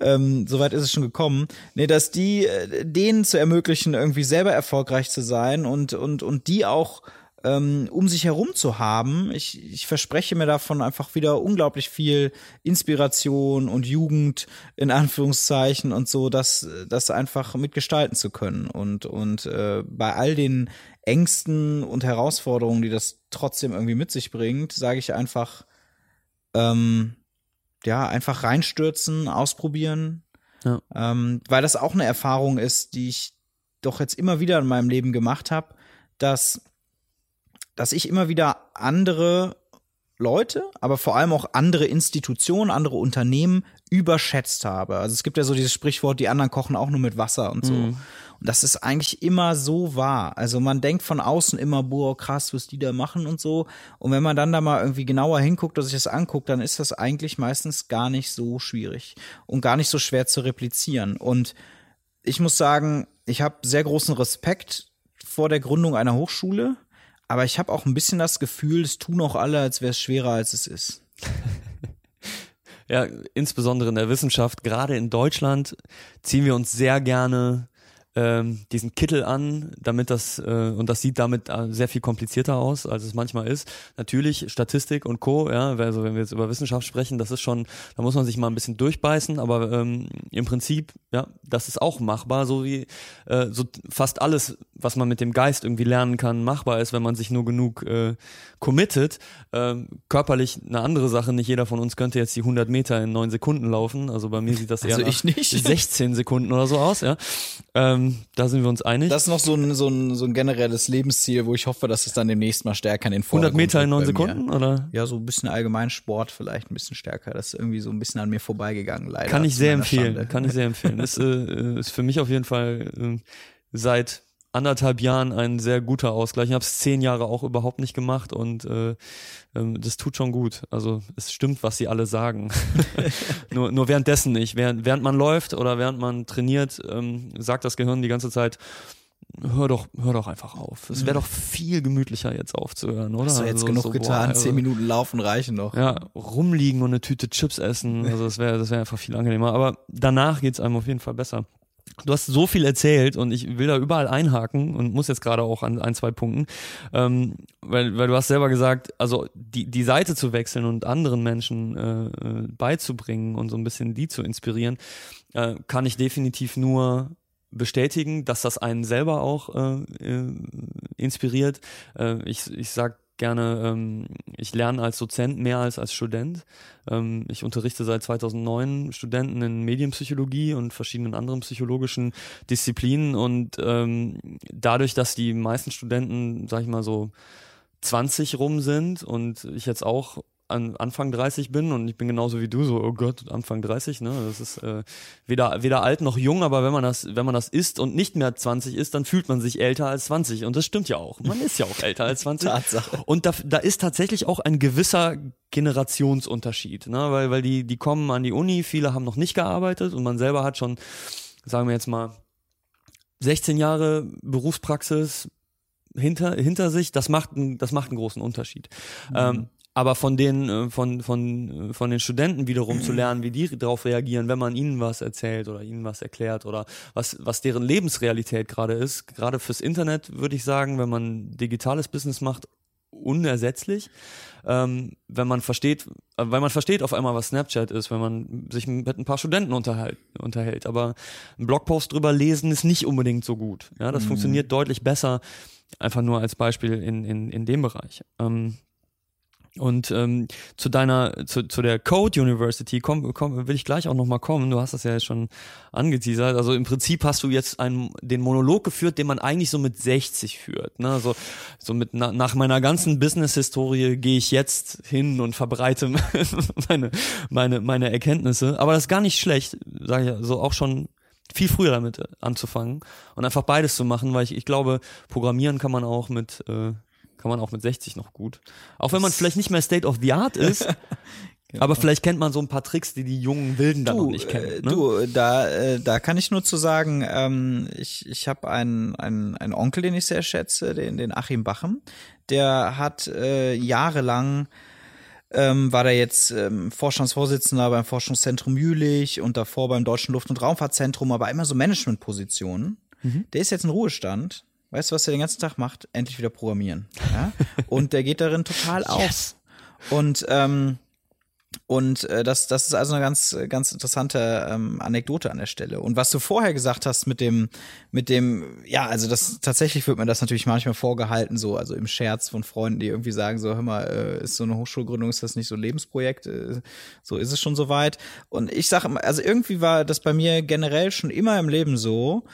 ähm, soweit ist es schon gekommen. Nee, dass die, äh, denen zu ermöglichen, irgendwie selber erfolgreich zu sein und, und, und die auch ähm, um sich herum zu haben. Ich, ich verspreche mir davon einfach wieder unglaublich viel Inspiration und Jugend in Anführungszeichen und so, dass das einfach mitgestalten zu können und und äh, bei all den Ängsten und Herausforderungen, die das trotzdem irgendwie mit sich bringt, sage ich einfach ähm, ja einfach reinstürzen, ausprobieren Ja. Ähm, weil das auch eine Erfahrung ist, die ich doch jetzt immer wieder in meinem Leben gemacht habe, dass, dass ich immer wieder andere Leute, aber vor allem auch andere Institutionen, andere Unternehmen überschätzt habe. Also es gibt ja so dieses Sprichwort, die anderen kochen auch nur mit Wasser und so. Mhm. Und das ist eigentlich immer so wahr. Also man denkt von außen immer, boah, krass, was die da machen und so. Und wenn man dann da mal irgendwie genauer hinguckt oder sich das anguckt, dann ist das eigentlich meistens gar nicht so schwierig und gar nicht so schwer zu replizieren. Und ich muss sagen, ich habe sehr großen Respekt vor der Gründung einer Hochschule, aber ich habe auch ein bisschen das Gefühl, es tun auch alle, als wäre es schwerer, als es ist. ja, insbesondere in der Wissenschaft, gerade in Deutschland, ziehen wir uns sehr gerne ähm, diesen Kittel an, damit das äh, und das sieht damit äh, sehr viel komplizierter aus, als es manchmal ist. Natürlich Statistik und Co. Ja, also wenn wir jetzt über Wissenschaft sprechen, das ist schon, da muss man sich mal ein bisschen durchbeißen, aber ähm, im Prinzip, ja, das ist auch machbar, so wie äh, so fast alles, was man mit dem Geist irgendwie lernen kann, machbar ist, wenn man sich nur genug äh, committet. Ähm, körperlich eine andere Sache. Nicht jeder von uns könnte jetzt die 100 Meter in neun Sekunden laufen. Also bei mir sieht das eher also ich nicht. 16 Sekunden oder so aus. Ja. Ähm, ähm, da sind wir uns einig. Das ist noch so ein, so, ein, so ein generelles Lebensziel, wo ich hoffe, dass es dann demnächst mal stärker in den Vordergrund 100 Meter in neun Sekunden, oder? Ja, so ein bisschen allgemein Sport vielleicht ein bisschen stärker. Das ist irgendwie so ein bisschen an mir vorbeigegangen, leider. Kann ich sehr empfehlen, Schande. kann ich sehr empfehlen. Das äh, ist für mich auf jeden Fall äh, seit anderthalb Jahren ein sehr guter Ausgleich. Ich habe es zehn Jahre auch überhaupt nicht gemacht und äh, ähm, das tut schon gut. Also es stimmt, was sie alle sagen. nur, nur währenddessen nicht. Während, während man läuft oder während man trainiert, ähm, sagt das Gehirn die ganze Zeit, hör doch, hör doch einfach auf. Es wäre doch viel gemütlicher jetzt aufzuhören, oder? Hast du jetzt also, genug so, getan? Boah, Zehn Minuten laufen reichen doch. Ja, rumliegen und eine Tüte Chips essen. Also das wäre das wäre einfach viel angenehmer. Aber danach geht's einem auf jeden Fall besser. Du hast so viel erzählt und ich will da überall einhaken und muss jetzt gerade auch an ein, zwei Punkten, ähm, weil, weil du hast selber gesagt, also die, die Seite zu wechseln und anderen Menschen äh, äh beizubringen und so ein bisschen die zu inspirieren, äh, kann ich definitiv nur bestätigen, dass das einen selber auch äh, äh, inspiriert. Äh, ich, ich sag gerne, ähm, ich lerne als Dozent mehr als als Student. Ähm, ich unterrichte seit 2009 Studenten in Medienpsychologie und verschiedenen anderen psychologischen Disziplinen und ähm, dadurch, dass die meisten Studenten, sag ich mal so, 20 rum sind und ich jetzt auch an Anfang 30 bin und ich bin genauso wie du so, oh Gott, Anfang 30, ne? Das ist äh, weder, weder alt noch jung, aber wenn man das, wenn man das ist und nicht mehr 20 ist, dann fühlt man sich älter als 20. Und das stimmt ja auch. Man ist ja auch älter als 20. Tatsache. Und da, da ist tatsächlich auch ein gewisser Generationsunterschied, ne? Weil, weil die, die kommen an die Uni, viele haben noch nicht gearbeitet und man selber hat schon, sagen wir jetzt mal, 16 Jahre Berufspraxis, hinter, hinter sich, das macht, ein, das macht einen großen Unterschied. Mhm. Ähm, aber von den, äh, von, von, äh, von den Studenten wiederum zu lernen, wie die darauf reagieren, wenn man ihnen was erzählt oder ihnen was erklärt oder was, was deren Lebensrealität gerade ist, gerade fürs Internet würde ich sagen, wenn man digitales Business macht, unersetzlich. Ähm, wenn man versteht, äh, weil man versteht auf einmal, was Snapchat ist, wenn man sich mit ein paar Studenten unterhält. unterhält. Aber ein Blogpost drüber lesen ist nicht unbedingt so gut. Ja, das mhm. funktioniert deutlich besser, einfach nur als Beispiel in, in, in dem Bereich. Ähm, und ähm, zu deiner, zu, zu der Code University komm, komm, will ich gleich auch nochmal kommen. Du hast das ja schon angeteasert. Also im Prinzip hast du jetzt einen, den Monolog geführt, den man eigentlich so mit 60 führt. Ne? Also so mit na, nach meiner ganzen Business-Historie gehe ich jetzt hin und verbreite meine, meine, meine Erkenntnisse. Aber das ist gar nicht schlecht, sage ich ja, so auch schon viel früher damit anzufangen und einfach beides zu machen, weil ich, ich glaube, programmieren kann man auch mit äh, kann man auch mit 60 noch gut. Auch wenn man vielleicht nicht mehr State of the Art ist. Genau. Aber vielleicht kennt man so ein paar Tricks, die die jungen Wilden da noch nicht kennen. Äh, ne? Du, da, äh, da kann ich nur zu sagen, ähm, ich, ich habe einen, einen, einen Onkel, den ich sehr schätze, den, den Achim Bachem. Der hat äh, jahrelang ähm, war der jetzt ähm, Vorstandsvorsitzender beim Forschungszentrum Jülich und davor beim Deutschen Luft- und Raumfahrtzentrum, aber immer so Managementpositionen. Mhm. Der ist jetzt in Ruhestand Weißt du, was er den ganzen Tag macht? Endlich wieder programmieren. Ja? Und der geht darin total auf. Yes. Und ähm, und äh, das, das ist also eine ganz, ganz interessante ähm, Anekdote an der Stelle. Und was du vorher gesagt hast mit dem, mit dem, ja, also das tatsächlich wird mir das natürlich manchmal vorgehalten, so, also im Scherz von Freunden, die irgendwie sagen, so, hör mal, äh, ist so eine Hochschulgründung, ist das nicht so ein Lebensprojekt? Äh, so ist es schon soweit. Und ich sage, also irgendwie war das bei mir generell schon immer im Leben so,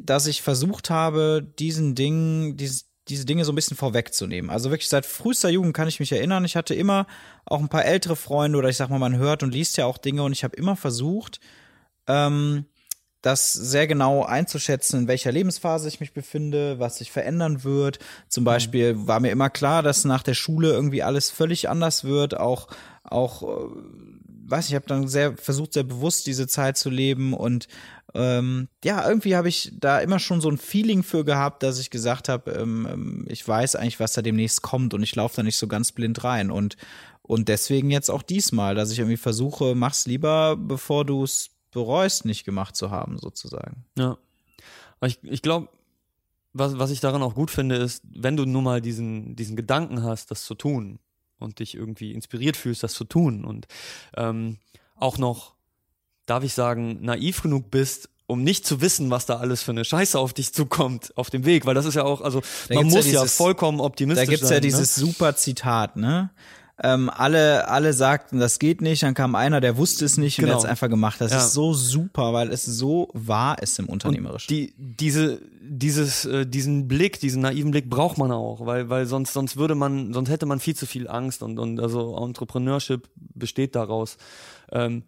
dass ich versucht habe, diesen Dingen, dieses, diese Dinge so ein bisschen vorwegzunehmen. Also wirklich seit frühester Jugend kann ich mich erinnern, ich hatte immer auch ein paar ältere Freunde oder ich sag mal, man hört und liest ja auch Dinge und ich habe immer versucht, ähm, das sehr genau einzuschätzen, in welcher Lebensphase ich mich befinde, was sich verändern wird. Zum mhm. Beispiel war mir immer klar, dass nach der Schule irgendwie alles völlig anders wird, auch auch äh, weiß ich, habe dann sehr versucht, sehr bewusst diese Zeit zu leben und ähm, ja, irgendwie habe ich da immer schon so ein Feeling für gehabt, dass ich gesagt habe, ähm, ähm, ich weiß eigentlich, was da demnächst kommt und ich laufe da nicht so ganz blind rein. Und, und deswegen jetzt auch diesmal, dass ich irgendwie versuche, mach's lieber, bevor du es bereust, nicht gemacht zu haben, sozusagen. Ja. Ich, ich glaube, was, was ich daran auch gut finde, ist, wenn du nur mal diesen, diesen Gedanken hast, das zu tun und dich irgendwie inspiriert fühlst, das zu tun und ähm, auch noch darf ich sagen, naiv genug bist, um nicht zu wissen, was da alles für eine Scheiße auf dich zukommt auf dem Weg, weil das ist ja auch, also da man muss ja, dieses, ja, vollkommen optimistisch sein. Da gibt's sein, ja dieses ne? super Zitat, ne? Ähm, alle, alle sagten, das geht nicht, dann kam einer, der wusste es nicht genau. und hat es einfach gemacht. Das ja. ist so super, weil es so wahr ist im Unternehmerischen. Die, diese, dieses, äh, diesen Blick, diesen naiven Blick braucht man auch, weil, weil sonst, sonst würde man, sonst hätte man viel zu viel Angst und, und also Entrepreneurship besteht daraus. Ähm,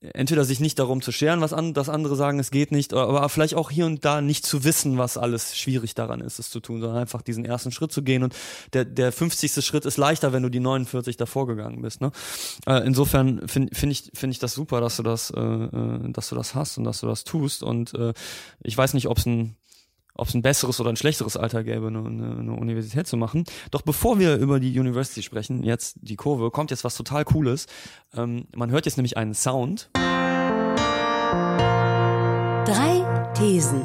entweder sich nicht darum zu scheren, was an, das andere sagen, es geht nicht, aber vielleicht auch hier und da nicht zu wissen, was alles schwierig daran ist, es zu tun, sondern einfach diesen ersten Schritt zu gehen. Und der, der 50. Schritt ist leichter, wenn du die 49 davor gegangen bist. Ne? Äh, insofern finde find ich, find ich das super, dass du das, äh, äh, dass du das hast und dass du das tust. Und äh, ich weiß nicht, ob es ein ob es ein besseres oder ein schlechteres Alter gäbe, eine, eine, Universität zu machen. Doch bevor wir über die University sprechen, jetzt die Kurve, kommt jetzt was total Cooles. Ähm, man hört jetzt nämlich einen Sound. Drei Thesen.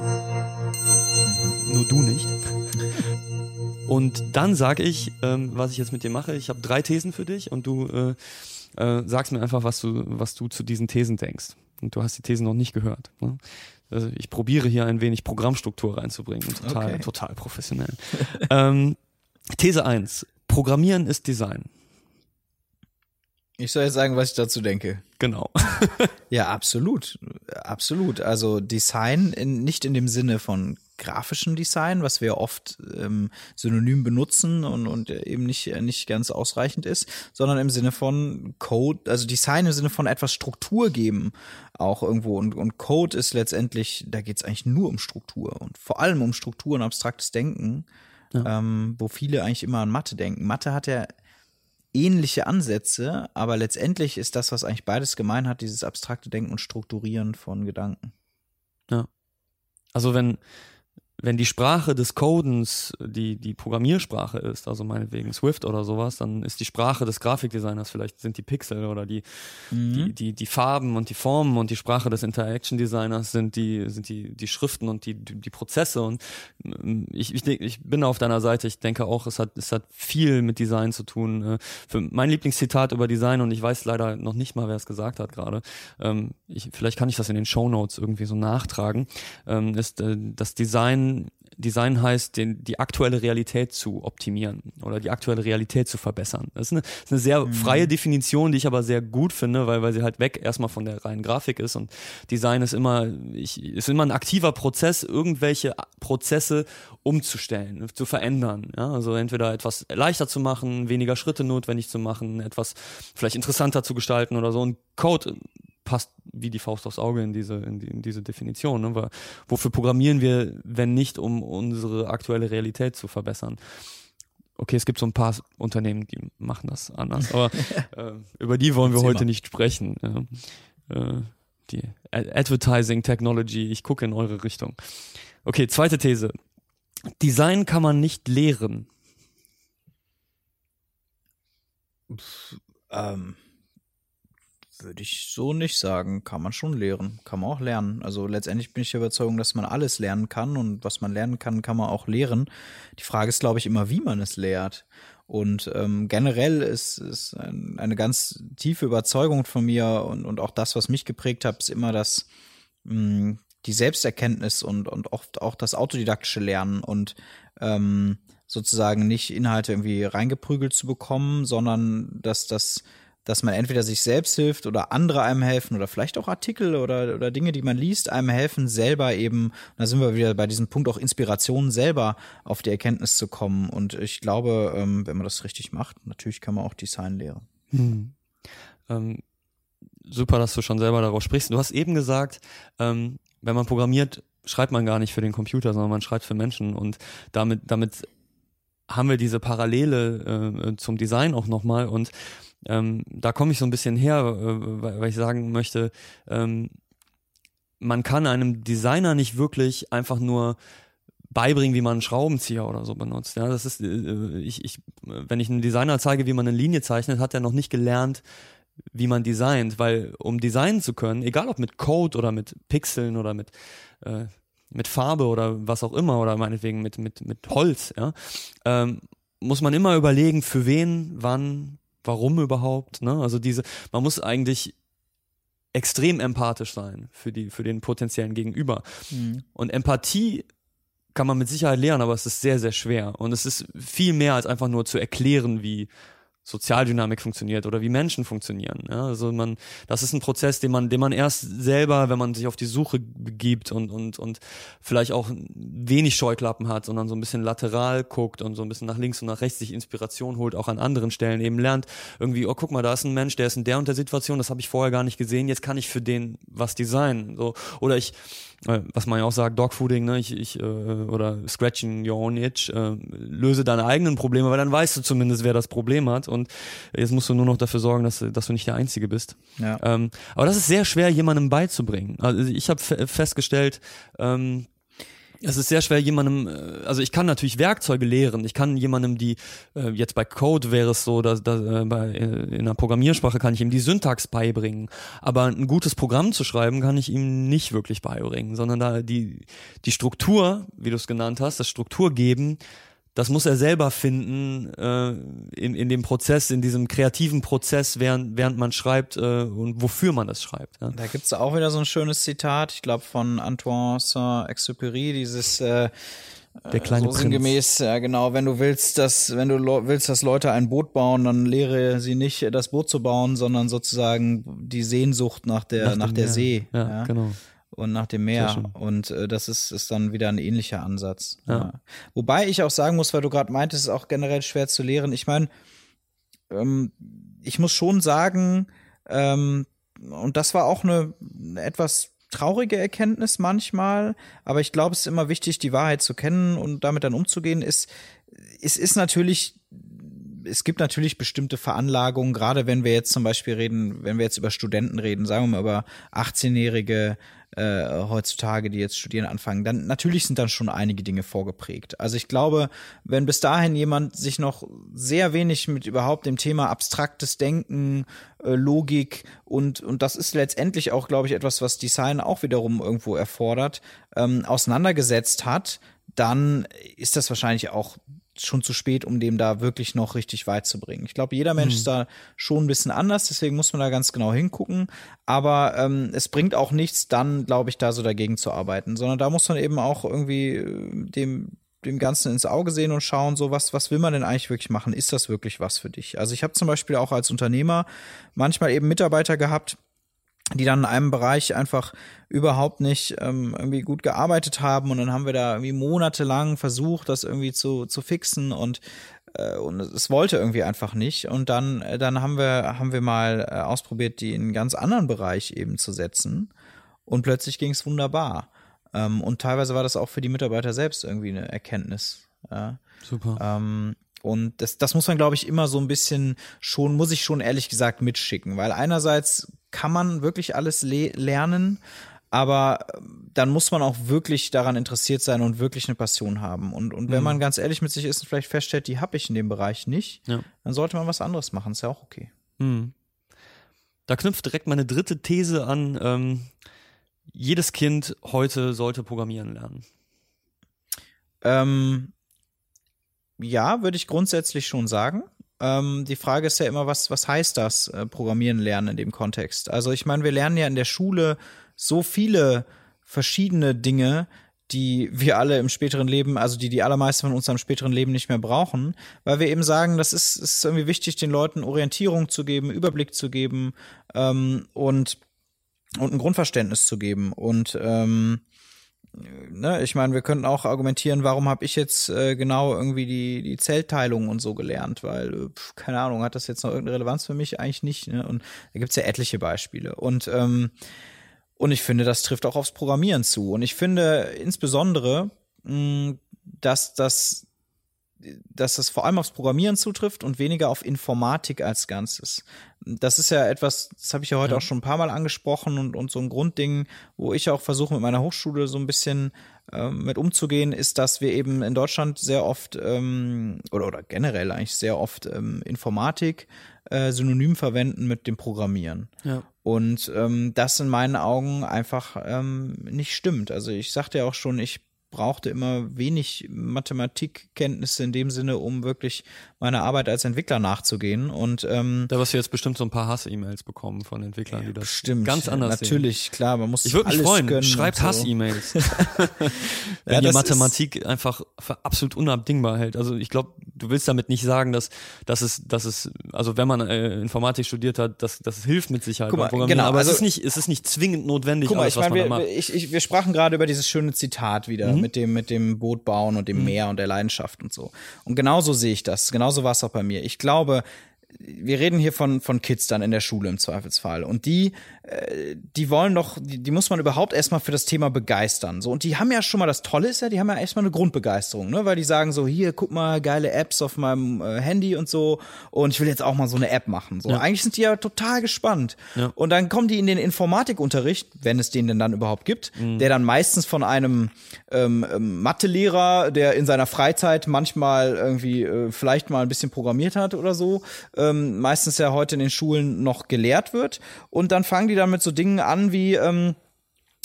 Nur du nicht. Und dann sage ich, ähm, was ich jetzt mit dir mache. Ich habe drei Thesen für dich und du äh, äh, sagst mir einfach, was du, was du zu diesen Thesen denkst. Und du hast die Thesen noch nicht gehört. Ne? Also ich probiere hier ein wenig Programmstruktur reinzubringen. Total, okay. total professionell. ähm, These 1. Programmieren ist Design. Ich soll jetzt sagen, was ich dazu denke. Genau. ja, absolut. Absolut. Also Design in, nicht in dem Sinne von grafischem Design, was wir oft ähm, synonym benutzen und, und eben nicht, nicht ganz ausreichend ist, sondern im Sinne von Code, also Design im Sinne von etwas Struktur geben auch irgendwo. Und, und Code ist letztendlich, da geht es eigentlich nur um Struktur und vor allem um Struktur und abstraktes Denken, ja. ähm, wo viele eigentlich immer an Mathe denken. Mathe hat ja ähnliche Ansätze, aber letztendlich ist das, was eigentlich beides gemein hat, dieses abstrakte Denken und Strukturieren von Gedanken. Ja. Also wenn, wenn die Sprache des Codens die, die Programmiersprache ist, also meinetwegen Swift oder sowas, dann ist die Sprache des Grafikdesigners vielleicht sind die Pixel oder die, mhm. die, die, die Farben und die Formen und die Sprache des Interaction Designers sind die, sind die, die Schriften und die, die Prozesse und mm, ich, ich, ich bin auf deiner Seite, ich denke auch, es hat, es hat viel mit Design zu tun. Äh, für mein Lieblingszitat über Design und ich weiß leider noch nicht mal, wer es gesagt hat gerade, ähm, ich, vielleicht kann ich das in den Show Notes irgendwie so nachtragen, ähm, ist äh, das Design Design, heißt, den, die aktuelle Realität zu optimieren oder die aktuelle Realität zu verbessern. Das ist eine, das ist eine sehr mhm. freie Definition, die ich aber sehr gut finde, weil, weil sie halt weg erstmal von der reinen Grafik ist und Design ist immer, ich, ist immer ein aktiver Prozess, irgendwelche Prozesse umzustellen, zu verändern. Ja? Also entweder etwas leichter zu machen, weniger Schritte notwendig zu machen, etwas vielleicht interessanter zu gestalten oder so. Und Code passt wie die Faust aufs Auge in diese, in, die, in diese Definition. Ne? Weil, wofür programmieren wir, wenn nicht, um unsere aktuelle Realität zu verbessern? Okay, es gibt so ein paar Unternehmen, die machen das anders, aber äh, über die wollen wir heute nicht sprechen. Äh, die Advertising Technology, ich gucke in eure Richtung. Okay, zweite These. Design kann man nicht lehren. Pff, ähm, würde ich so nicht sagen. Kann man schon lehren. Kann man auch lernen. Also letztendlich bin ich der Überzeugung, dass man alles lernen kann und was man lernen kann, kann man auch lehren. Die Frage ist, glaube ich, immer, wie man es lehrt. Und ähm, generell ist, ist ein, eine ganz tiefe Überzeugung von mir und, und auch das, was mich geprägt hat, ist immer das, mh, die Selbsterkenntnis und, und oft auch das autodidaktische Lernen und ähm, sozusagen nicht Inhalte irgendwie reingeprügelt zu bekommen, sondern dass das dass man entweder sich selbst hilft oder andere einem helfen oder vielleicht auch Artikel oder, oder Dinge, die man liest, einem helfen, selber eben, da sind wir wieder bei diesem Punkt, auch Inspiration selber auf die Erkenntnis zu kommen. Und ich glaube, ähm, wenn man das richtig macht, natürlich kann man auch Design lehren. Hm. Ähm, super, dass du schon selber darauf sprichst. Du hast eben gesagt, ähm, wenn man programmiert, schreibt man gar nicht für den Computer, sondern man schreibt für Menschen und damit, damit haben wir diese Parallele äh, zum Design auch nochmal und ähm, da komme ich so ein bisschen her, äh, weil ich sagen möchte, ähm, man kann einem Designer nicht wirklich einfach nur beibringen, wie man einen Schraubenzieher oder so benutzt. Ja, das ist, äh, ich, ich, wenn ich einem Designer zeige, wie man eine Linie zeichnet, hat er noch nicht gelernt, wie man designt, weil um designen zu können, egal ob mit Code oder mit Pixeln oder mit äh, mit Farbe oder was auch immer oder meinetwegen mit mit mit Holz, ja, ähm, muss man immer überlegen, für wen, wann, warum überhaupt, ne? Also diese, man muss eigentlich extrem empathisch sein für die, für den potenziellen Gegenüber. Mhm. Und Empathie kann man mit Sicherheit lernen, aber es ist sehr, sehr schwer. Und es ist viel mehr als einfach nur zu erklären, wie Sozialdynamik funktioniert oder wie Menschen funktionieren. Ja, also man, das ist ein Prozess, den man, den man erst selber, wenn man sich auf die Suche begibt und und und vielleicht auch wenig Scheuklappen hat, sondern so ein bisschen lateral guckt und so ein bisschen nach links und nach rechts sich Inspiration holt, auch an anderen Stellen eben lernt irgendwie, oh guck mal, da ist ein Mensch, der ist in der und der Situation, das habe ich vorher gar nicht gesehen, jetzt kann ich für den was designen. So oder ich äh, was man ja auch sagt, Dogfooding, ne, ich, ich, äh, oder Scratching your own itch, äh, löse deine eigenen Probleme, weil dann weißt du zumindest, wer das Problem hat und jetzt musst du nur noch dafür sorgen, dass, dass du nicht der Einzige bist. Ja. Ähm, aber das ist sehr schwer, jemandem beizubringen. Also ich habe festgestellt, ähm, es ist sehr schwer, jemandem, äh, also ich kann natürlich Werkzeuge lehren. Ich kann jemandem die, äh, jetzt bei Code wäre es so, dass, dass äh, bei, in einer Programmiersprache kann ich ihm die Syntax beibringen. Aber ein gutes Programm zu schreiben, kann ich ihm nicht wirklich beibringen, sondern da die, die Struktur, wie du es genannt hast, das Struktur geben, das muss er selber finden äh, in, in dem Prozess, in diesem kreativen Prozess, während, während man schreibt äh, und wofür man das schreibt. Ja. Da gibt's auch wieder so ein schönes Zitat, ich glaube von Antoine Saint-Exupéry, dieses äh, der kleine so sinngemäß, ja genau, wenn du willst, dass, wenn du willst, dass Leute ein Boot bauen, dann lehre sie nicht, das Boot zu bauen, sondern sozusagen die Sehnsucht nach der, nach, nach der See. Ja, ja, genau und nach dem Meer. Und äh, das ist, ist dann wieder ein ähnlicher Ansatz. Ja. Ja. Wobei ich auch sagen muss, weil du gerade meintest, es ist auch generell schwer zu lehren. Ich meine, ähm, ich muss schon sagen, ähm, und das war auch eine, eine etwas traurige Erkenntnis manchmal, aber ich glaube, es ist immer wichtig, die Wahrheit zu kennen und damit dann umzugehen. Ist, es ist natürlich es gibt natürlich bestimmte Veranlagungen, gerade wenn wir jetzt zum Beispiel reden, wenn wir jetzt über Studenten reden, sagen wir mal über 18-Jährige, äh, heutzutage, die jetzt studieren anfangen, dann natürlich sind dann schon einige Dinge vorgeprägt. Also ich glaube, wenn bis dahin jemand sich noch sehr wenig mit überhaupt dem Thema abstraktes Denken, äh, Logik und und das ist letztendlich auch, glaube ich, etwas, was Design auch wiederum irgendwo erfordert, ähm, auseinandergesetzt hat, dann ist das wahrscheinlich auch schon zu spät, um dem da wirklich noch richtig weit zu bringen. Ich glaube, jeder Mensch mhm. ist da schon ein bisschen anders, deswegen muss man da ganz genau hingucken. Aber ähm, es bringt auch nichts, dann, glaube ich, da so dagegen zu arbeiten, sondern da muss man eben auch irgendwie äh, dem dem Ganzen ins Auge sehen und schauen, so was, was will man denn eigentlich wirklich machen? Ist das wirklich was für dich? Also ich habe zum Beispiel auch als Unternehmer manchmal eben Mitarbeiter gehabt, die dann in einem Bereich einfach überhaupt nicht ähm, irgendwie gut gearbeitet haben und dann haben wir da irgendwie monatelang versucht, das irgendwie zu, zu fixen und äh, und es wollte irgendwie einfach nicht und dann äh, dann haben wir haben wir mal äh, ausprobiert, die in einen ganz anderen Bereich eben zu setzen und plötzlich ging es wunderbar ähm, und teilweise war das auch für die Mitarbeiter selbst irgendwie eine Erkenntnis. Ja. Super. Ähm, und das, das muss man, glaube ich, immer so ein bisschen schon, muss ich schon ehrlich gesagt mitschicken, weil einerseits kann man wirklich alles le lernen, aber ähm, dann muss man auch wirklich daran interessiert sein und wirklich eine Passion haben. Und, und wenn mhm. man ganz ehrlich mit sich ist und vielleicht feststellt, die habe ich in dem Bereich nicht, ja. dann sollte man was anderes machen. Ist ja auch okay. Mhm. Da knüpft direkt meine dritte These an. Ähm, jedes Kind heute sollte programmieren lernen. Ähm, ja, würde ich grundsätzlich schon sagen. Ähm, die Frage ist ja immer, was, was heißt das, äh, Programmieren lernen in dem Kontext? Also ich meine, wir lernen ja in der Schule so viele verschiedene Dinge, die wir alle im späteren Leben, also die die allermeisten von uns am späteren Leben nicht mehr brauchen, weil wir eben sagen, das ist, ist irgendwie wichtig, den Leuten Orientierung zu geben, Überblick zu geben ähm, und und ein Grundverständnis zu geben und ähm, ne, ich meine, wir könnten auch argumentieren, warum habe ich jetzt äh, genau irgendwie die, die Zellteilung und so gelernt, weil, äh, pf, keine Ahnung, hat das jetzt noch irgendeine Relevanz für mich? Eigentlich nicht. Ne? Und da gibt's ja etliche Beispiele. Und ähm, und ich finde, das trifft auch aufs Programmieren zu. Und ich finde insbesondere, mh, dass das dass das vor allem aufs Programmieren zutrifft und weniger auf Informatik als Ganzes. Das ist ja etwas, das habe ich ja heute ja. auch schon ein paar Mal angesprochen und, und so ein Grundding, wo ich auch versuche mit meiner Hochschule so ein bisschen ähm, mit umzugehen, ist, dass wir eben in Deutschland sehr oft ähm, oder, oder generell eigentlich sehr oft ähm, Informatik äh, synonym verwenden mit dem Programmieren. Ja. Und ähm, das in meinen Augen einfach ähm, nicht stimmt. Also ich sagte ja auch schon, ich brauchte immer wenig Mathematikkenntnisse in dem Sinne, um wirklich meiner Arbeit als Entwickler nachzugehen. Und ähm, da wirst du jetzt bestimmt so ein paar Hass-E-Mails bekommen von Entwicklern, die das bestimmt, ganz anders Natürlich, sehen. klar, man muss Ich würde mich freuen, schreibt so. Hass-E-Mails. Wenn ja, ihr Mathematik einfach für absolut unabdingbar hält. Also ich glaube, du willst damit nicht sagen, dass, dass es, dass es, also wenn man äh, Informatik studiert hat, dass, es hilft mit Sicherheit Guck mal, genau, aber also, es ist nicht, es ist nicht zwingend notwendig, guck mal, alles, ich mein, wir, ich, ich, wir sprachen gerade über dieses schöne Zitat wieder mhm. Mit dem, mit dem Boot bauen und dem mhm. Meer und der Leidenschaft und so. Und genauso sehe ich das. Genauso genauso war es auch bei mir. Ich glaube, wir reden hier von, von Kids dann in der Schule im Zweifelsfall. Und die äh, die wollen doch, die, die muss man überhaupt erstmal für das Thema begeistern. So, und die haben ja schon mal, das Tolle ist ja, die haben ja erstmal eine Grundbegeisterung, ne? Weil die sagen so, hier, guck mal, geile Apps auf meinem äh, Handy und so, und ich will jetzt auch mal so eine App machen. So, ja. eigentlich sind die ja total gespannt. Ja. Und dann kommen die in den Informatikunterricht, wenn es den denn dann überhaupt gibt, mhm. der dann meistens von einem ähm, ähm, Mathelehrer, der in seiner Freizeit manchmal irgendwie äh, vielleicht mal ein bisschen programmiert hat oder so, ähm, meistens ja heute in den Schulen noch gelehrt wird. Und dann fangen die die dann mit so Dingen an wie, ähm,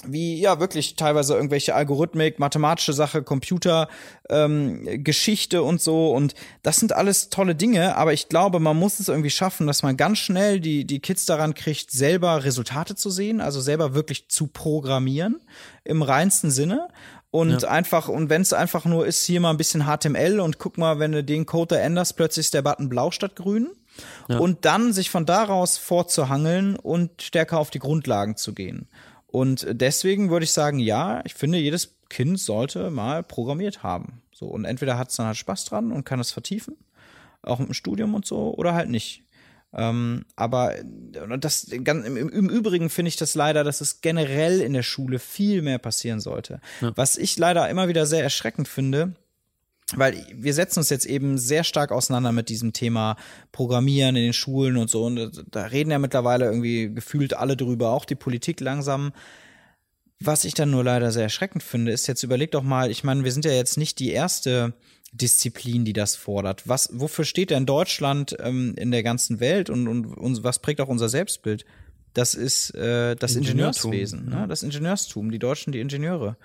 wie ja wirklich teilweise irgendwelche Algorithmik, mathematische Sache, Computer, ähm, Geschichte und so. Und das sind alles tolle Dinge, aber ich glaube, man muss es irgendwie schaffen, dass man ganz schnell die, die Kids daran kriegt, selber Resultate zu sehen, also selber wirklich zu programmieren im reinsten Sinne. Und ja. einfach, und wenn es einfach nur ist, hier mal ein bisschen HTML und guck mal, wenn du den Code da änderst, plötzlich ist der Button blau statt grün ja. und dann sich von daraus vorzuhangeln und stärker auf die Grundlagen zu gehen. Und deswegen würde ich sagen, ja, ich finde, jedes Kind sollte mal programmiert haben. So, und entweder hat es dann halt Spaß dran und kann es vertiefen, auch mit dem Studium und so, oder halt nicht. Ähm, aber das ganz, im, im Übrigen finde ich das leider, dass es generell in der Schule viel mehr passieren sollte. Ja. Was ich leider immer wieder sehr erschreckend finde, weil wir setzen uns jetzt eben sehr stark auseinander mit diesem Thema Programmieren in den Schulen und so. Und da reden ja mittlerweile irgendwie gefühlt alle drüber, auch die Politik langsam. Was ich dann nur leider sehr erschreckend finde, ist jetzt überlegt doch mal, ich meine, wir sind ja jetzt nicht die erste Disziplin, die das fordert. Was, wofür steht denn Deutschland ähm, in der ganzen Welt und, und, und was prägt auch unser Selbstbild? Das ist äh, das Ingenieurswesen, ne? das Ingenieurstum, die Deutschen, die Ingenieure.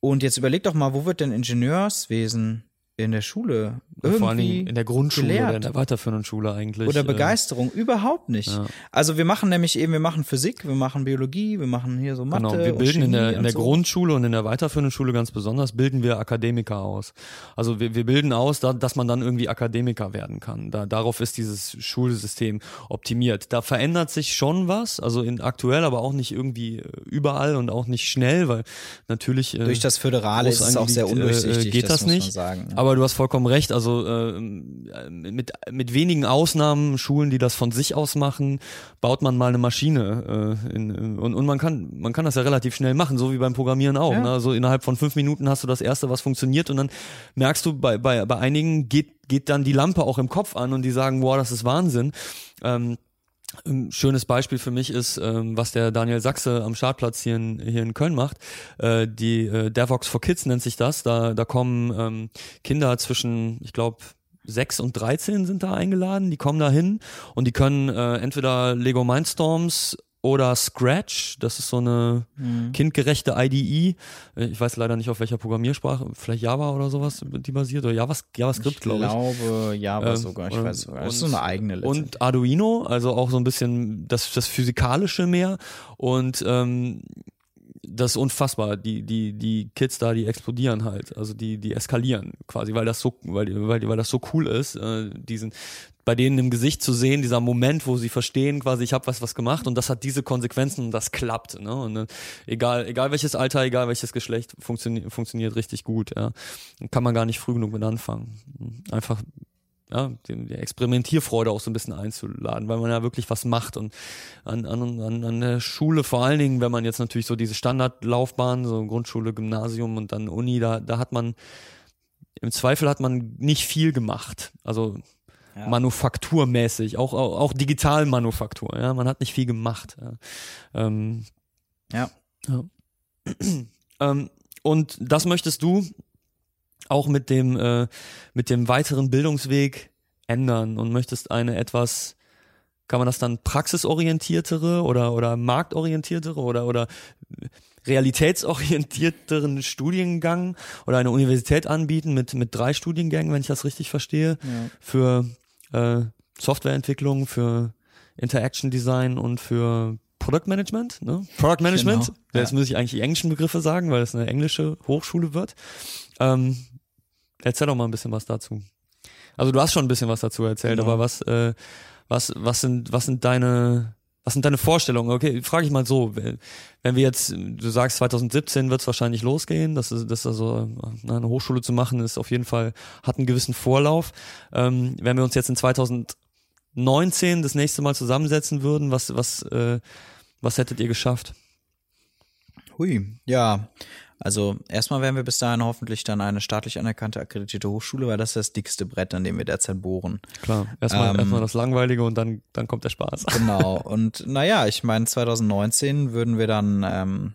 Und jetzt überlegt doch mal, wo wird denn Ingenieurswesen in der Schule irgendwie Vor allem in der Grundschule gelehrt. oder in der weiterführenden Schule eigentlich. Oder äh, Begeisterung, äh, überhaupt nicht. Ja. Also wir machen nämlich eben, wir machen Physik, wir machen Biologie, wir machen hier so Mathe. Genau, wir bilden in der, in der so. Grundschule und in der weiterführenden Schule ganz besonders, bilden wir Akademiker aus. Also wir, wir bilden aus, da, dass man dann irgendwie Akademiker werden kann. Da, darauf ist dieses Schulsystem optimiert. Da verändert sich schon was, also in aktuell, aber auch nicht irgendwie äh, überall und auch nicht schnell, weil natürlich äh, durch das Föderale ist es auch sehr äh, undurchsichtig. Äh, geht das, das nicht. Sagen, ja. Aber du hast vollkommen recht. Also also äh, mit, mit wenigen Ausnahmen, Schulen, die das von sich aus machen, baut man mal eine Maschine. Äh, in, und, und man kann, man kann das ja relativ schnell machen, so wie beim Programmieren auch. Ja. Ne? Also innerhalb von fünf Minuten hast du das erste, was funktioniert und dann merkst du, bei, bei, bei einigen geht, geht dann die Lampe auch im Kopf an und die sagen, wow, das ist Wahnsinn. Ähm, ein schönes Beispiel für mich ist, ähm, was der Daniel Sachse am Startplatz hier in, hier in Köln macht. Äh, die äh, DevOps for Kids nennt sich das. Da, da kommen ähm, Kinder zwischen, ich glaube, sechs und 13 sind da eingeladen, die kommen da hin und die können äh, entweder Lego Mindstorms oder Scratch. Das ist so eine Mhm. kindgerechte IDE. Ich weiß leider nicht, auf welcher Programmiersprache. Vielleicht Java oder sowas, die basiert. Oder Javas- JavaScript, Ich glaube ich. glaube, Java Ähm, sogar, ich und- weiß sogar. Das ist so eine eigene letztendlich. Und Arduino, also auch so ein bisschen das, das Physikalische mehr. Und ähm, das ist unfassbar. Die, die, die Kids da, die explodieren halt. Also die, die eskalieren quasi, weil das so, weil, weil, weil das so cool ist, äh, diesen, bei denen im Gesicht zu sehen, dieser Moment, wo sie verstehen, quasi, ich habe was was gemacht und das hat diese Konsequenzen und das klappt. Ne? Und äh, egal, egal welches Alter, egal welches Geschlecht, funktioniert funktioniert richtig gut. Ja? Kann man gar nicht früh genug mit anfangen. Einfach ja, die, Experimentierfreude auch so ein bisschen einzuladen, weil man ja wirklich was macht und an, an, an, an der Schule vor allen Dingen, wenn man jetzt natürlich so diese Standardlaufbahn, so Grundschule, Gymnasium und dann Uni, da, da hat man im Zweifel hat man nicht viel gemacht. Also Ja. manufakturmäßig, auch, auch, auch Digitalmanufaktur, ja, man hat nicht viel gemacht. Ja. Ähm, Ja. ja. ähm, und das möchtest du auch mit dem, äh, mit dem weiteren Bildungsweg ändern und möchtest eine etwas, kann man das dann praxisorientiertere oder, oder marktorientiertere oder, oder realitätsorientierteren Studiengang oder eine Universität anbieten mit, mit drei Studiengängen, wenn ich das richtig verstehe, Ja. für äh, Softwareentwicklung, für Interaction Design und für Produktmanagement, ne? Product Management. Genau, Jetzt ja. muss ich eigentlich die englischen Begriffe sagen, weil es eine englische Hochschule wird. Ähm, erzähl doch mal ein bisschen was dazu. Also du hast schon ein bisschen was dazu erzählt, Genau. aber was, äh, was, was sind, was sind deine, was sind deine Vorstellungen? Okay, frage ich mal so, wenn wir jetzt, du sagst 2017 wird es wahrscheinlich losgehen, das ist, das ist also eine Hochschule zu machen, ist auf jeden Fall, hat einen gewissen Vorlauf. Ähm, wenn wir uns jetzt in 2019 das nächste Mal zusammensetzen würden, was, was, äh, was hättet ihr geschafft? Hui, ja. Also erstmal werden wir bis dahin hoffentlich dann eine staatlich anerkannte akkreditierte Hochschule, weil das ist das dickste Brett, an dem wir derzeit bohren. Klar, erstmal Ähm, erstmal das Langweilige und dann, dann kommt der Spaß. Genau. Und naja, ich meine, 2019 würden wir dann ähm,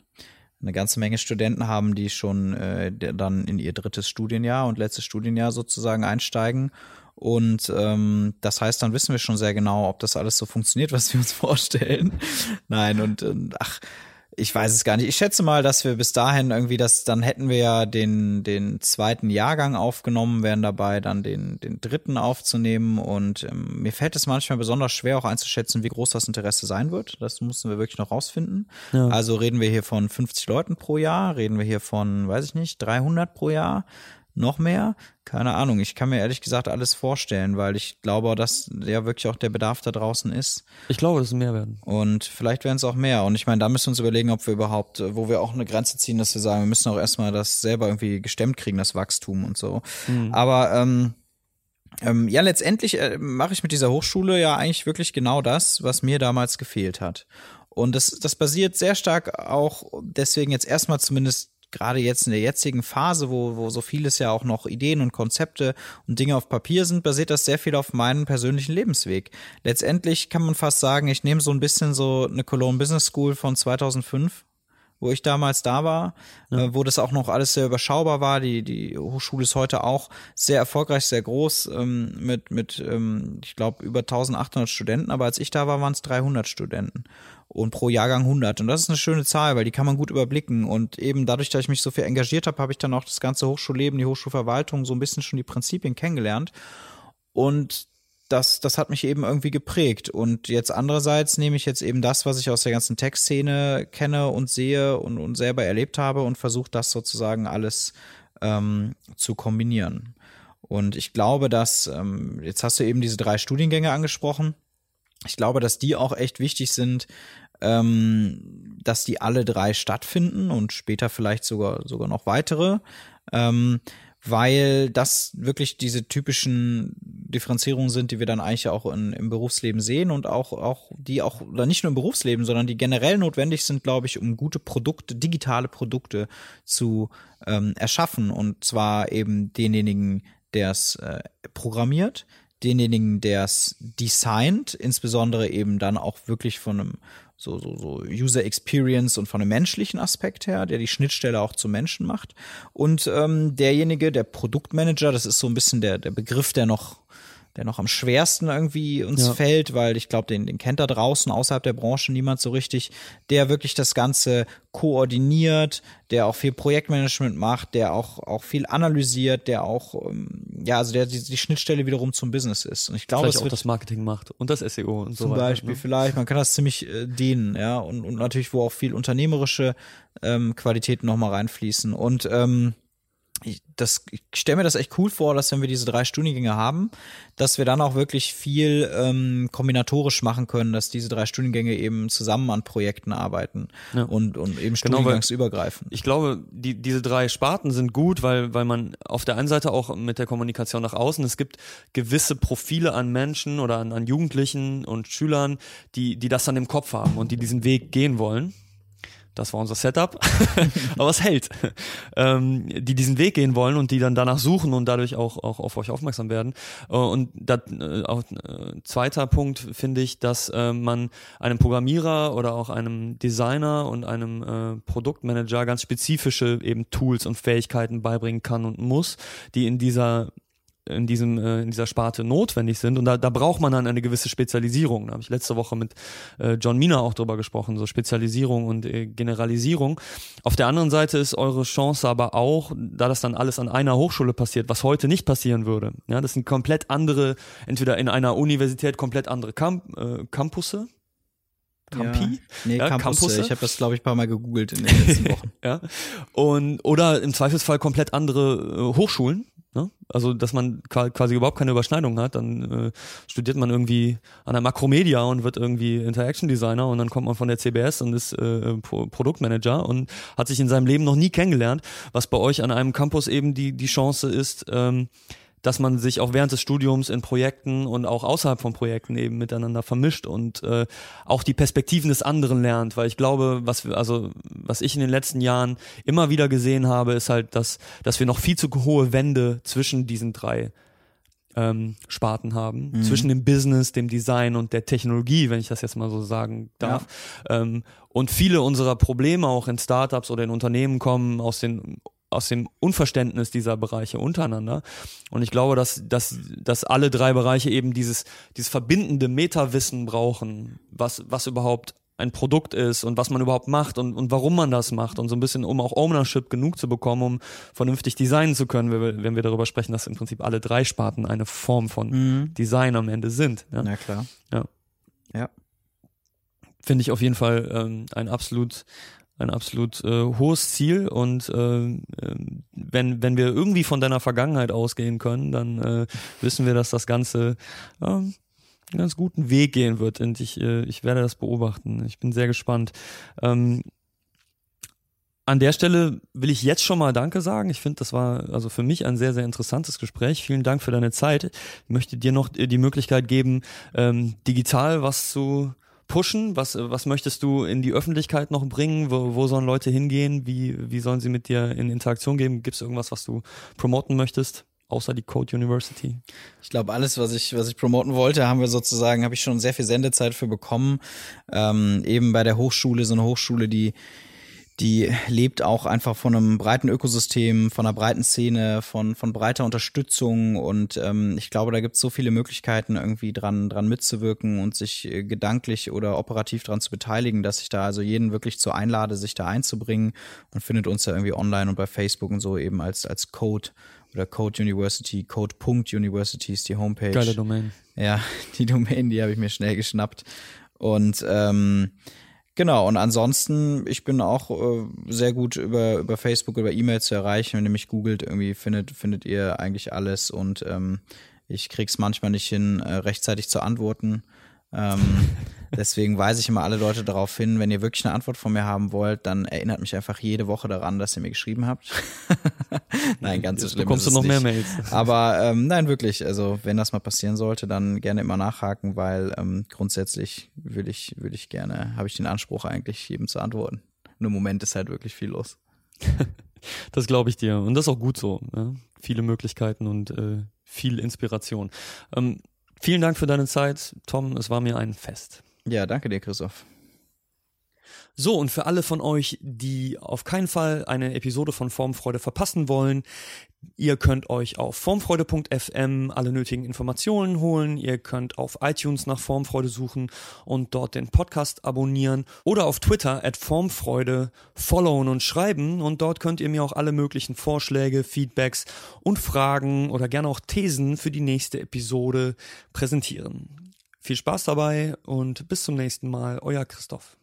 eine ganze Menge Studenten haben, die schon äh, dann in ihr drittes Studienjahr und letztes Studienjahr sozusagen einsteigen. Und ähm, das heißt, dann wissen wir schon sehr genau, ob das alles so funktioniert, was wir uns vorstellen. Nein, und, und ach, ich weiß es gar nicht. Ich schätze mal, dass wir bis dahin irgendwie das, dann hätten wir ja den, den zweiten Jahrgang aufgenommen, wären dabei dann den, den dritten aufzunehmen. Und ähm, mir fällt es manchmal besonders schwer auch einzuschätzen, wie groß das Interesse sein wird. Das mussten wir wirklich noch rausfinden. Ja. Also reden wir hier von 50 Leuten pro Jahr, reden wir hier von, weiß ich nicht, 300 pro Jahr. Noch mehr? Keine Ahnung. Ich kann mir ehrlich gesagt alles vorstellen, weil ich glaube, dass ja wirklich auch der Bedarf da draußen ist. Ich glaube, das ist mehr werden. Und vielleicht werden es auch mehr. Und ich meine, da müssen wir uns überlegen, ob wir überhaupt, wo wir auch eine Grenze ziehen, dass wir sagen, wir müssen auch erstmal das selber irgendwie gestemmt kriegen, das Wachstum und so. Aber ähm, ähm, ja, letztendlich äh, mache ich mit dieser Hochschule ja eigentlich wirklich genau das, was mir damals gefehlt hat. Und das, das basiert sehr stark auch deswegen jetzt erstmal zumindest gerade jetzt in der jetzigen Phase, wo, wo so vieles ja auch noch Ideen und Konzepte und Dinge auf Papier sind, basiert das sehr viel auf meinem persönlichen Lebensweg. Letztendlich kann man fast sagen, ich nehme so ein bisschen so eine Cologne Business School von 2005 wo ich damals da war, äh, wo das auch noch alles sehr überschaubar war. Die, die Hochschule ist heute auch sehr erfolgreich, sehr groß, ähm, mit, mit ähm, ich glaube, über 1800 Studenten, aber als ich da war, waren es 300 Studenten und pro Jahrgang 100. Und das ist eine schöne Zahl, weil die kann man gut überblicken. Und eben dadurch, dass ich mich so viel engagiert habe, habe ich dann auch das ganze Hochschulleben, die Hochschulverwaltung, so ein bisschen schon die Prinzipien kennengelernt. Und das, das hat mich eben irgendwie geprägt. Und jetzt andererseits nehme ich jetzt eben das, was ich aus der ganzen Tech-Szene kenne und sehe und, und selber erlebt habe und versuche das sozusagen alles ähm, zu kombinieren. Und ich glaube, dass, ähm, jetzt hast du eben diese drei Studiengänge angesprochen. Ich glaube, dass die auch echt wichtig sind, ähm, dass die alle drei stattfinden und später vielleicht sogar, sogar noch weitere. Ähm, weil das wirklich diese typischen Differenzierungen sind, die wir dann eigentlich auch in, im Berufsleben sehen und auch, auch die auch, oder nicht nur im Berufsleben, sondern die generell notwendig sind, glaube ich, um gute Produkte, digitale Produkte zu ähm, erschaffen. Und zwar eben denjenigen, der es äh, programmiert, denjenigen, der es designt, insbesondere eben dann auch wirklich von einem so, so, so User Experience und von einem menschlichen Aspekt her, der die Schnittstelle auch zum Menschen macht. Und ähm, derjenige, der Produktmanager, das ist so ein bisschen der, der Begriff, der noch der noch am schwersten irgendwie uns Ja. fällt, weil ich glaube, den, den kennt da draußen außerhalb der Branche niemand so richtig, der wirklich das Ganze koordiniert, der auch viel Projektmanagement macht, der auch, auch viel analysiert, der auch, ähm, ja, also der die, die Schnittstelle wiederum zum Business ist. Und ich glaube, es auch wird das Marketing macht und das SEO und so zum weiter. Beispiel ne? vielleicht, man kann das ziemlich äh, dehnen, ja, und, und natürlich, wo auch viel unternehmerische ähm, Qualitäten nochmal reinfließen. Und ähm, ich, das, ich stelle mir das echt cool vor, dass wenn wir diese drei Studiengänge haben, dass wir dann auch wirklich viel ähm, kombinatorisch machen können, dass diese drei Studiengänge eben zusammen an Projekten arbeiten Ja. und, und eben Genau, studiengangsübergreifend. Ich glaube, die, diese drei Sparten sind gut, weil, weil man auf der einen Seite auch mit der Kommunikation nach außen, es gibt gewisse Profile an Menschen oder an, an Jugendlichen und Schülern, die, die das dann im Kopf haben und die diesen Weg gehen wollen. Das war unser Setup, aber es hält. Ähm, die diesen Weg gehen wollen und die dann danach suchen und dadurch auch, auch auf euch aufmerksam werden. Äh, und das, äh, auch, äh, zweiter Punkt finde ich, dass äh, man einem Programmierer oder auch einem Designer und einem äh, Produktmanager ganz spezifische eben Tools und Fähigkeiten beibringen kann und muss, die in dieser in diesem äh, in dieser Sparte notwendig sind und da, da braucht man dann eine gewisse Spezialisierung. Da habe ich letzte Woche mit äh, John Mina auch drüber gesprochen, so Spezialisierung und äh, Generalisierung. Auf der anderen Seite ist eure Chance aber auch, da das dann alles an einer Hochschule passiert, was heute nicht passieren würde. Ja, das sind komplett andere, entweder in einer Universität komplett andere Camp, äh, Campusse, Campi, Ja. Nee, Ja, Campus. Campusse. Ich habe das, glaube ich, ein paar Mal gegoogelt in den letzten Wochen. ja, und oder im Zweifelsfall komplett andere äh, Hochschulen. Ne? Also, dass man qua- quasi überhaupt keine Überschneidung hat, dann äh, studiert man irgendwie an der Makromedia und wird irgendwie Interaction Designer und dann kommt man von der CBS und ist äh, Pro Produktmanager und hat sich in seinem Leben noch nie kennengelernt, was bei euch an einem Campus eben die, die Chance ist, ähm, dass man sich auch während des Studiums in Projekten und auch außerhalb von Projekten eben miteinander vermischt und äh, auch die Perspektiven des anderen lernt, weil ich glaube, was wir, also was ich in den letzten Jahren immer wieder gesehen habe, ist halt, dass dass wir noch viel zu hohe Wände zwischen diesen drei ähm, Sparten haben, zwischen dem Business, dem Design und der Technologie, wenn ich das jetzt mal so sagen darf. Ähm, und viele unserer Probleme auch in Startups oder in Unternehmen kommen aus den aus dem Unverständnis dieser Bereiche untereinander. Und ich glaube, dass, dass, dass alle drei Bereiche eben dieses, dieses verbindende Metawissen brauchen, was, was überhaupt ein Produkt ist und was man überhaupt macht und, und warum man das macht und so ein bisschen, um auch Ownership genug zu bekommen, um vernünftig designen zu können, wenn wir, wenn wir darüber sprechen, dass im Prinzip alle drei Sparten eine Form von Design am Ende sind. Ja? Na klar. Ja. Ja. Finde ich auf jeden Fall ähm, ein absolut ein absolut äh, hohes Ziel und äh, ähm, wenn wenn wir irgendwie von deiner Vergangenheit ausgehen können, dann äh, wissen wir, dass das Ganze ähm, einen ganz guten Weg gehen wird und ich äh, ich werde das beobachten. Ich bin sehr gespannt. Ähm, an der Stelle will ich jetzt schon mal Danke sagen. Ich finde, das war also für mich ein sehr, sehr interessantes Gespräch. Vielen Dank für deine Zeit. Ich möchte dir noch die Möglichkeit geben, ähm, digital was zu pushen. Was, was möchtest du in die Öffentlichkeit noch bringen? Wo, wo sollen Leute hingehen? Wie, wie sollen sie mit dir in Interaktion gehen? Gibt es irgendwas, was du promoten möchtest? Außer die Code University. Ich glaube, alles, was ich, was ich promoten wollte, haben wir sozusagen, habe ich schon sehr viel Sendezeit für bekommen. Ähm, eben bei der Hochschule, so eine Hochschule, die die lebt auch einfach von einem breiten Ökosystem, von einer breiten Szene, von, von breiter Unterstützung und ähm, ich glaube, da gibt es so viele Möglichkeiten, irgendwie dran, dran mitzuwirken und sich äh, gedanklich oder operativ dran zu beteiligen, dass ich da also jeden wirklich zu einlade, sich da einzubringen und findet uns ja irgendwie online und bei Facebook und so eben als, als Code oder Code University, Code.University ist die Homepage. Geile Domain. Ja, die Domain, die habe ich mir schnell geschnappt. Und ähm, genau, und ansonsten, ich bin auch äh, sehr gut über, über Facebook, über E-Mail zu erreichen. Wenn ihr mich googelt, irgendwie findet, findet ihr eigentlich alles und ähm, ich krieg's manchmal nicht hin, äh, rechtzeitig zu antworten. Ähm, deswegen weise ich immer alle Leute darauf hin, wenn ihr wirklich eine Antwort von mir haben wollt, dann erinnert mich einfach jede Woche daran, dass ihr mir geschrieben habt. nein, ganz so schlimm bekommst ist du noch nicht. mehr Mails. Aber ähm, nein, wirklich. Also wenn das mal passieren sollte, dann gerne immer nachhaken, weil ähm, grundsätzlich würde ich, würde ich gerne, habe ich den Anspruch eigentlich jedem zu antworten. Nur im Moment ist halt wirklich viel los. Das glaube ich dir. Und das ist auch gut so. Ne? Viele Möglichkeiten und äh, viel Inspiration. Ähm, vielen Dank für deine Zeit, Tom. Es war mir ein Fest. Ja, danke dir, Christoph. So, und für alle von euch, die auf keinen Fall eine Episode von Formfreude verpassen wollen, ihr könnt euch auf formfreude.fm alle nötigen Informationen holen. Ihr könnt auf iTunes nach Formfreude suchen und dort den Podcast abonnieren oder auf Twitter at Formfreude followen und schreiben. Und dort könnt ihr mir auch alle möglichen Vorschläge, Feedbacks und Fragen oder gerne auch Thesen für die nächste Episode präsentieren. Viel Spaß dabei und bis zum nächsten Mal, euer Christoph.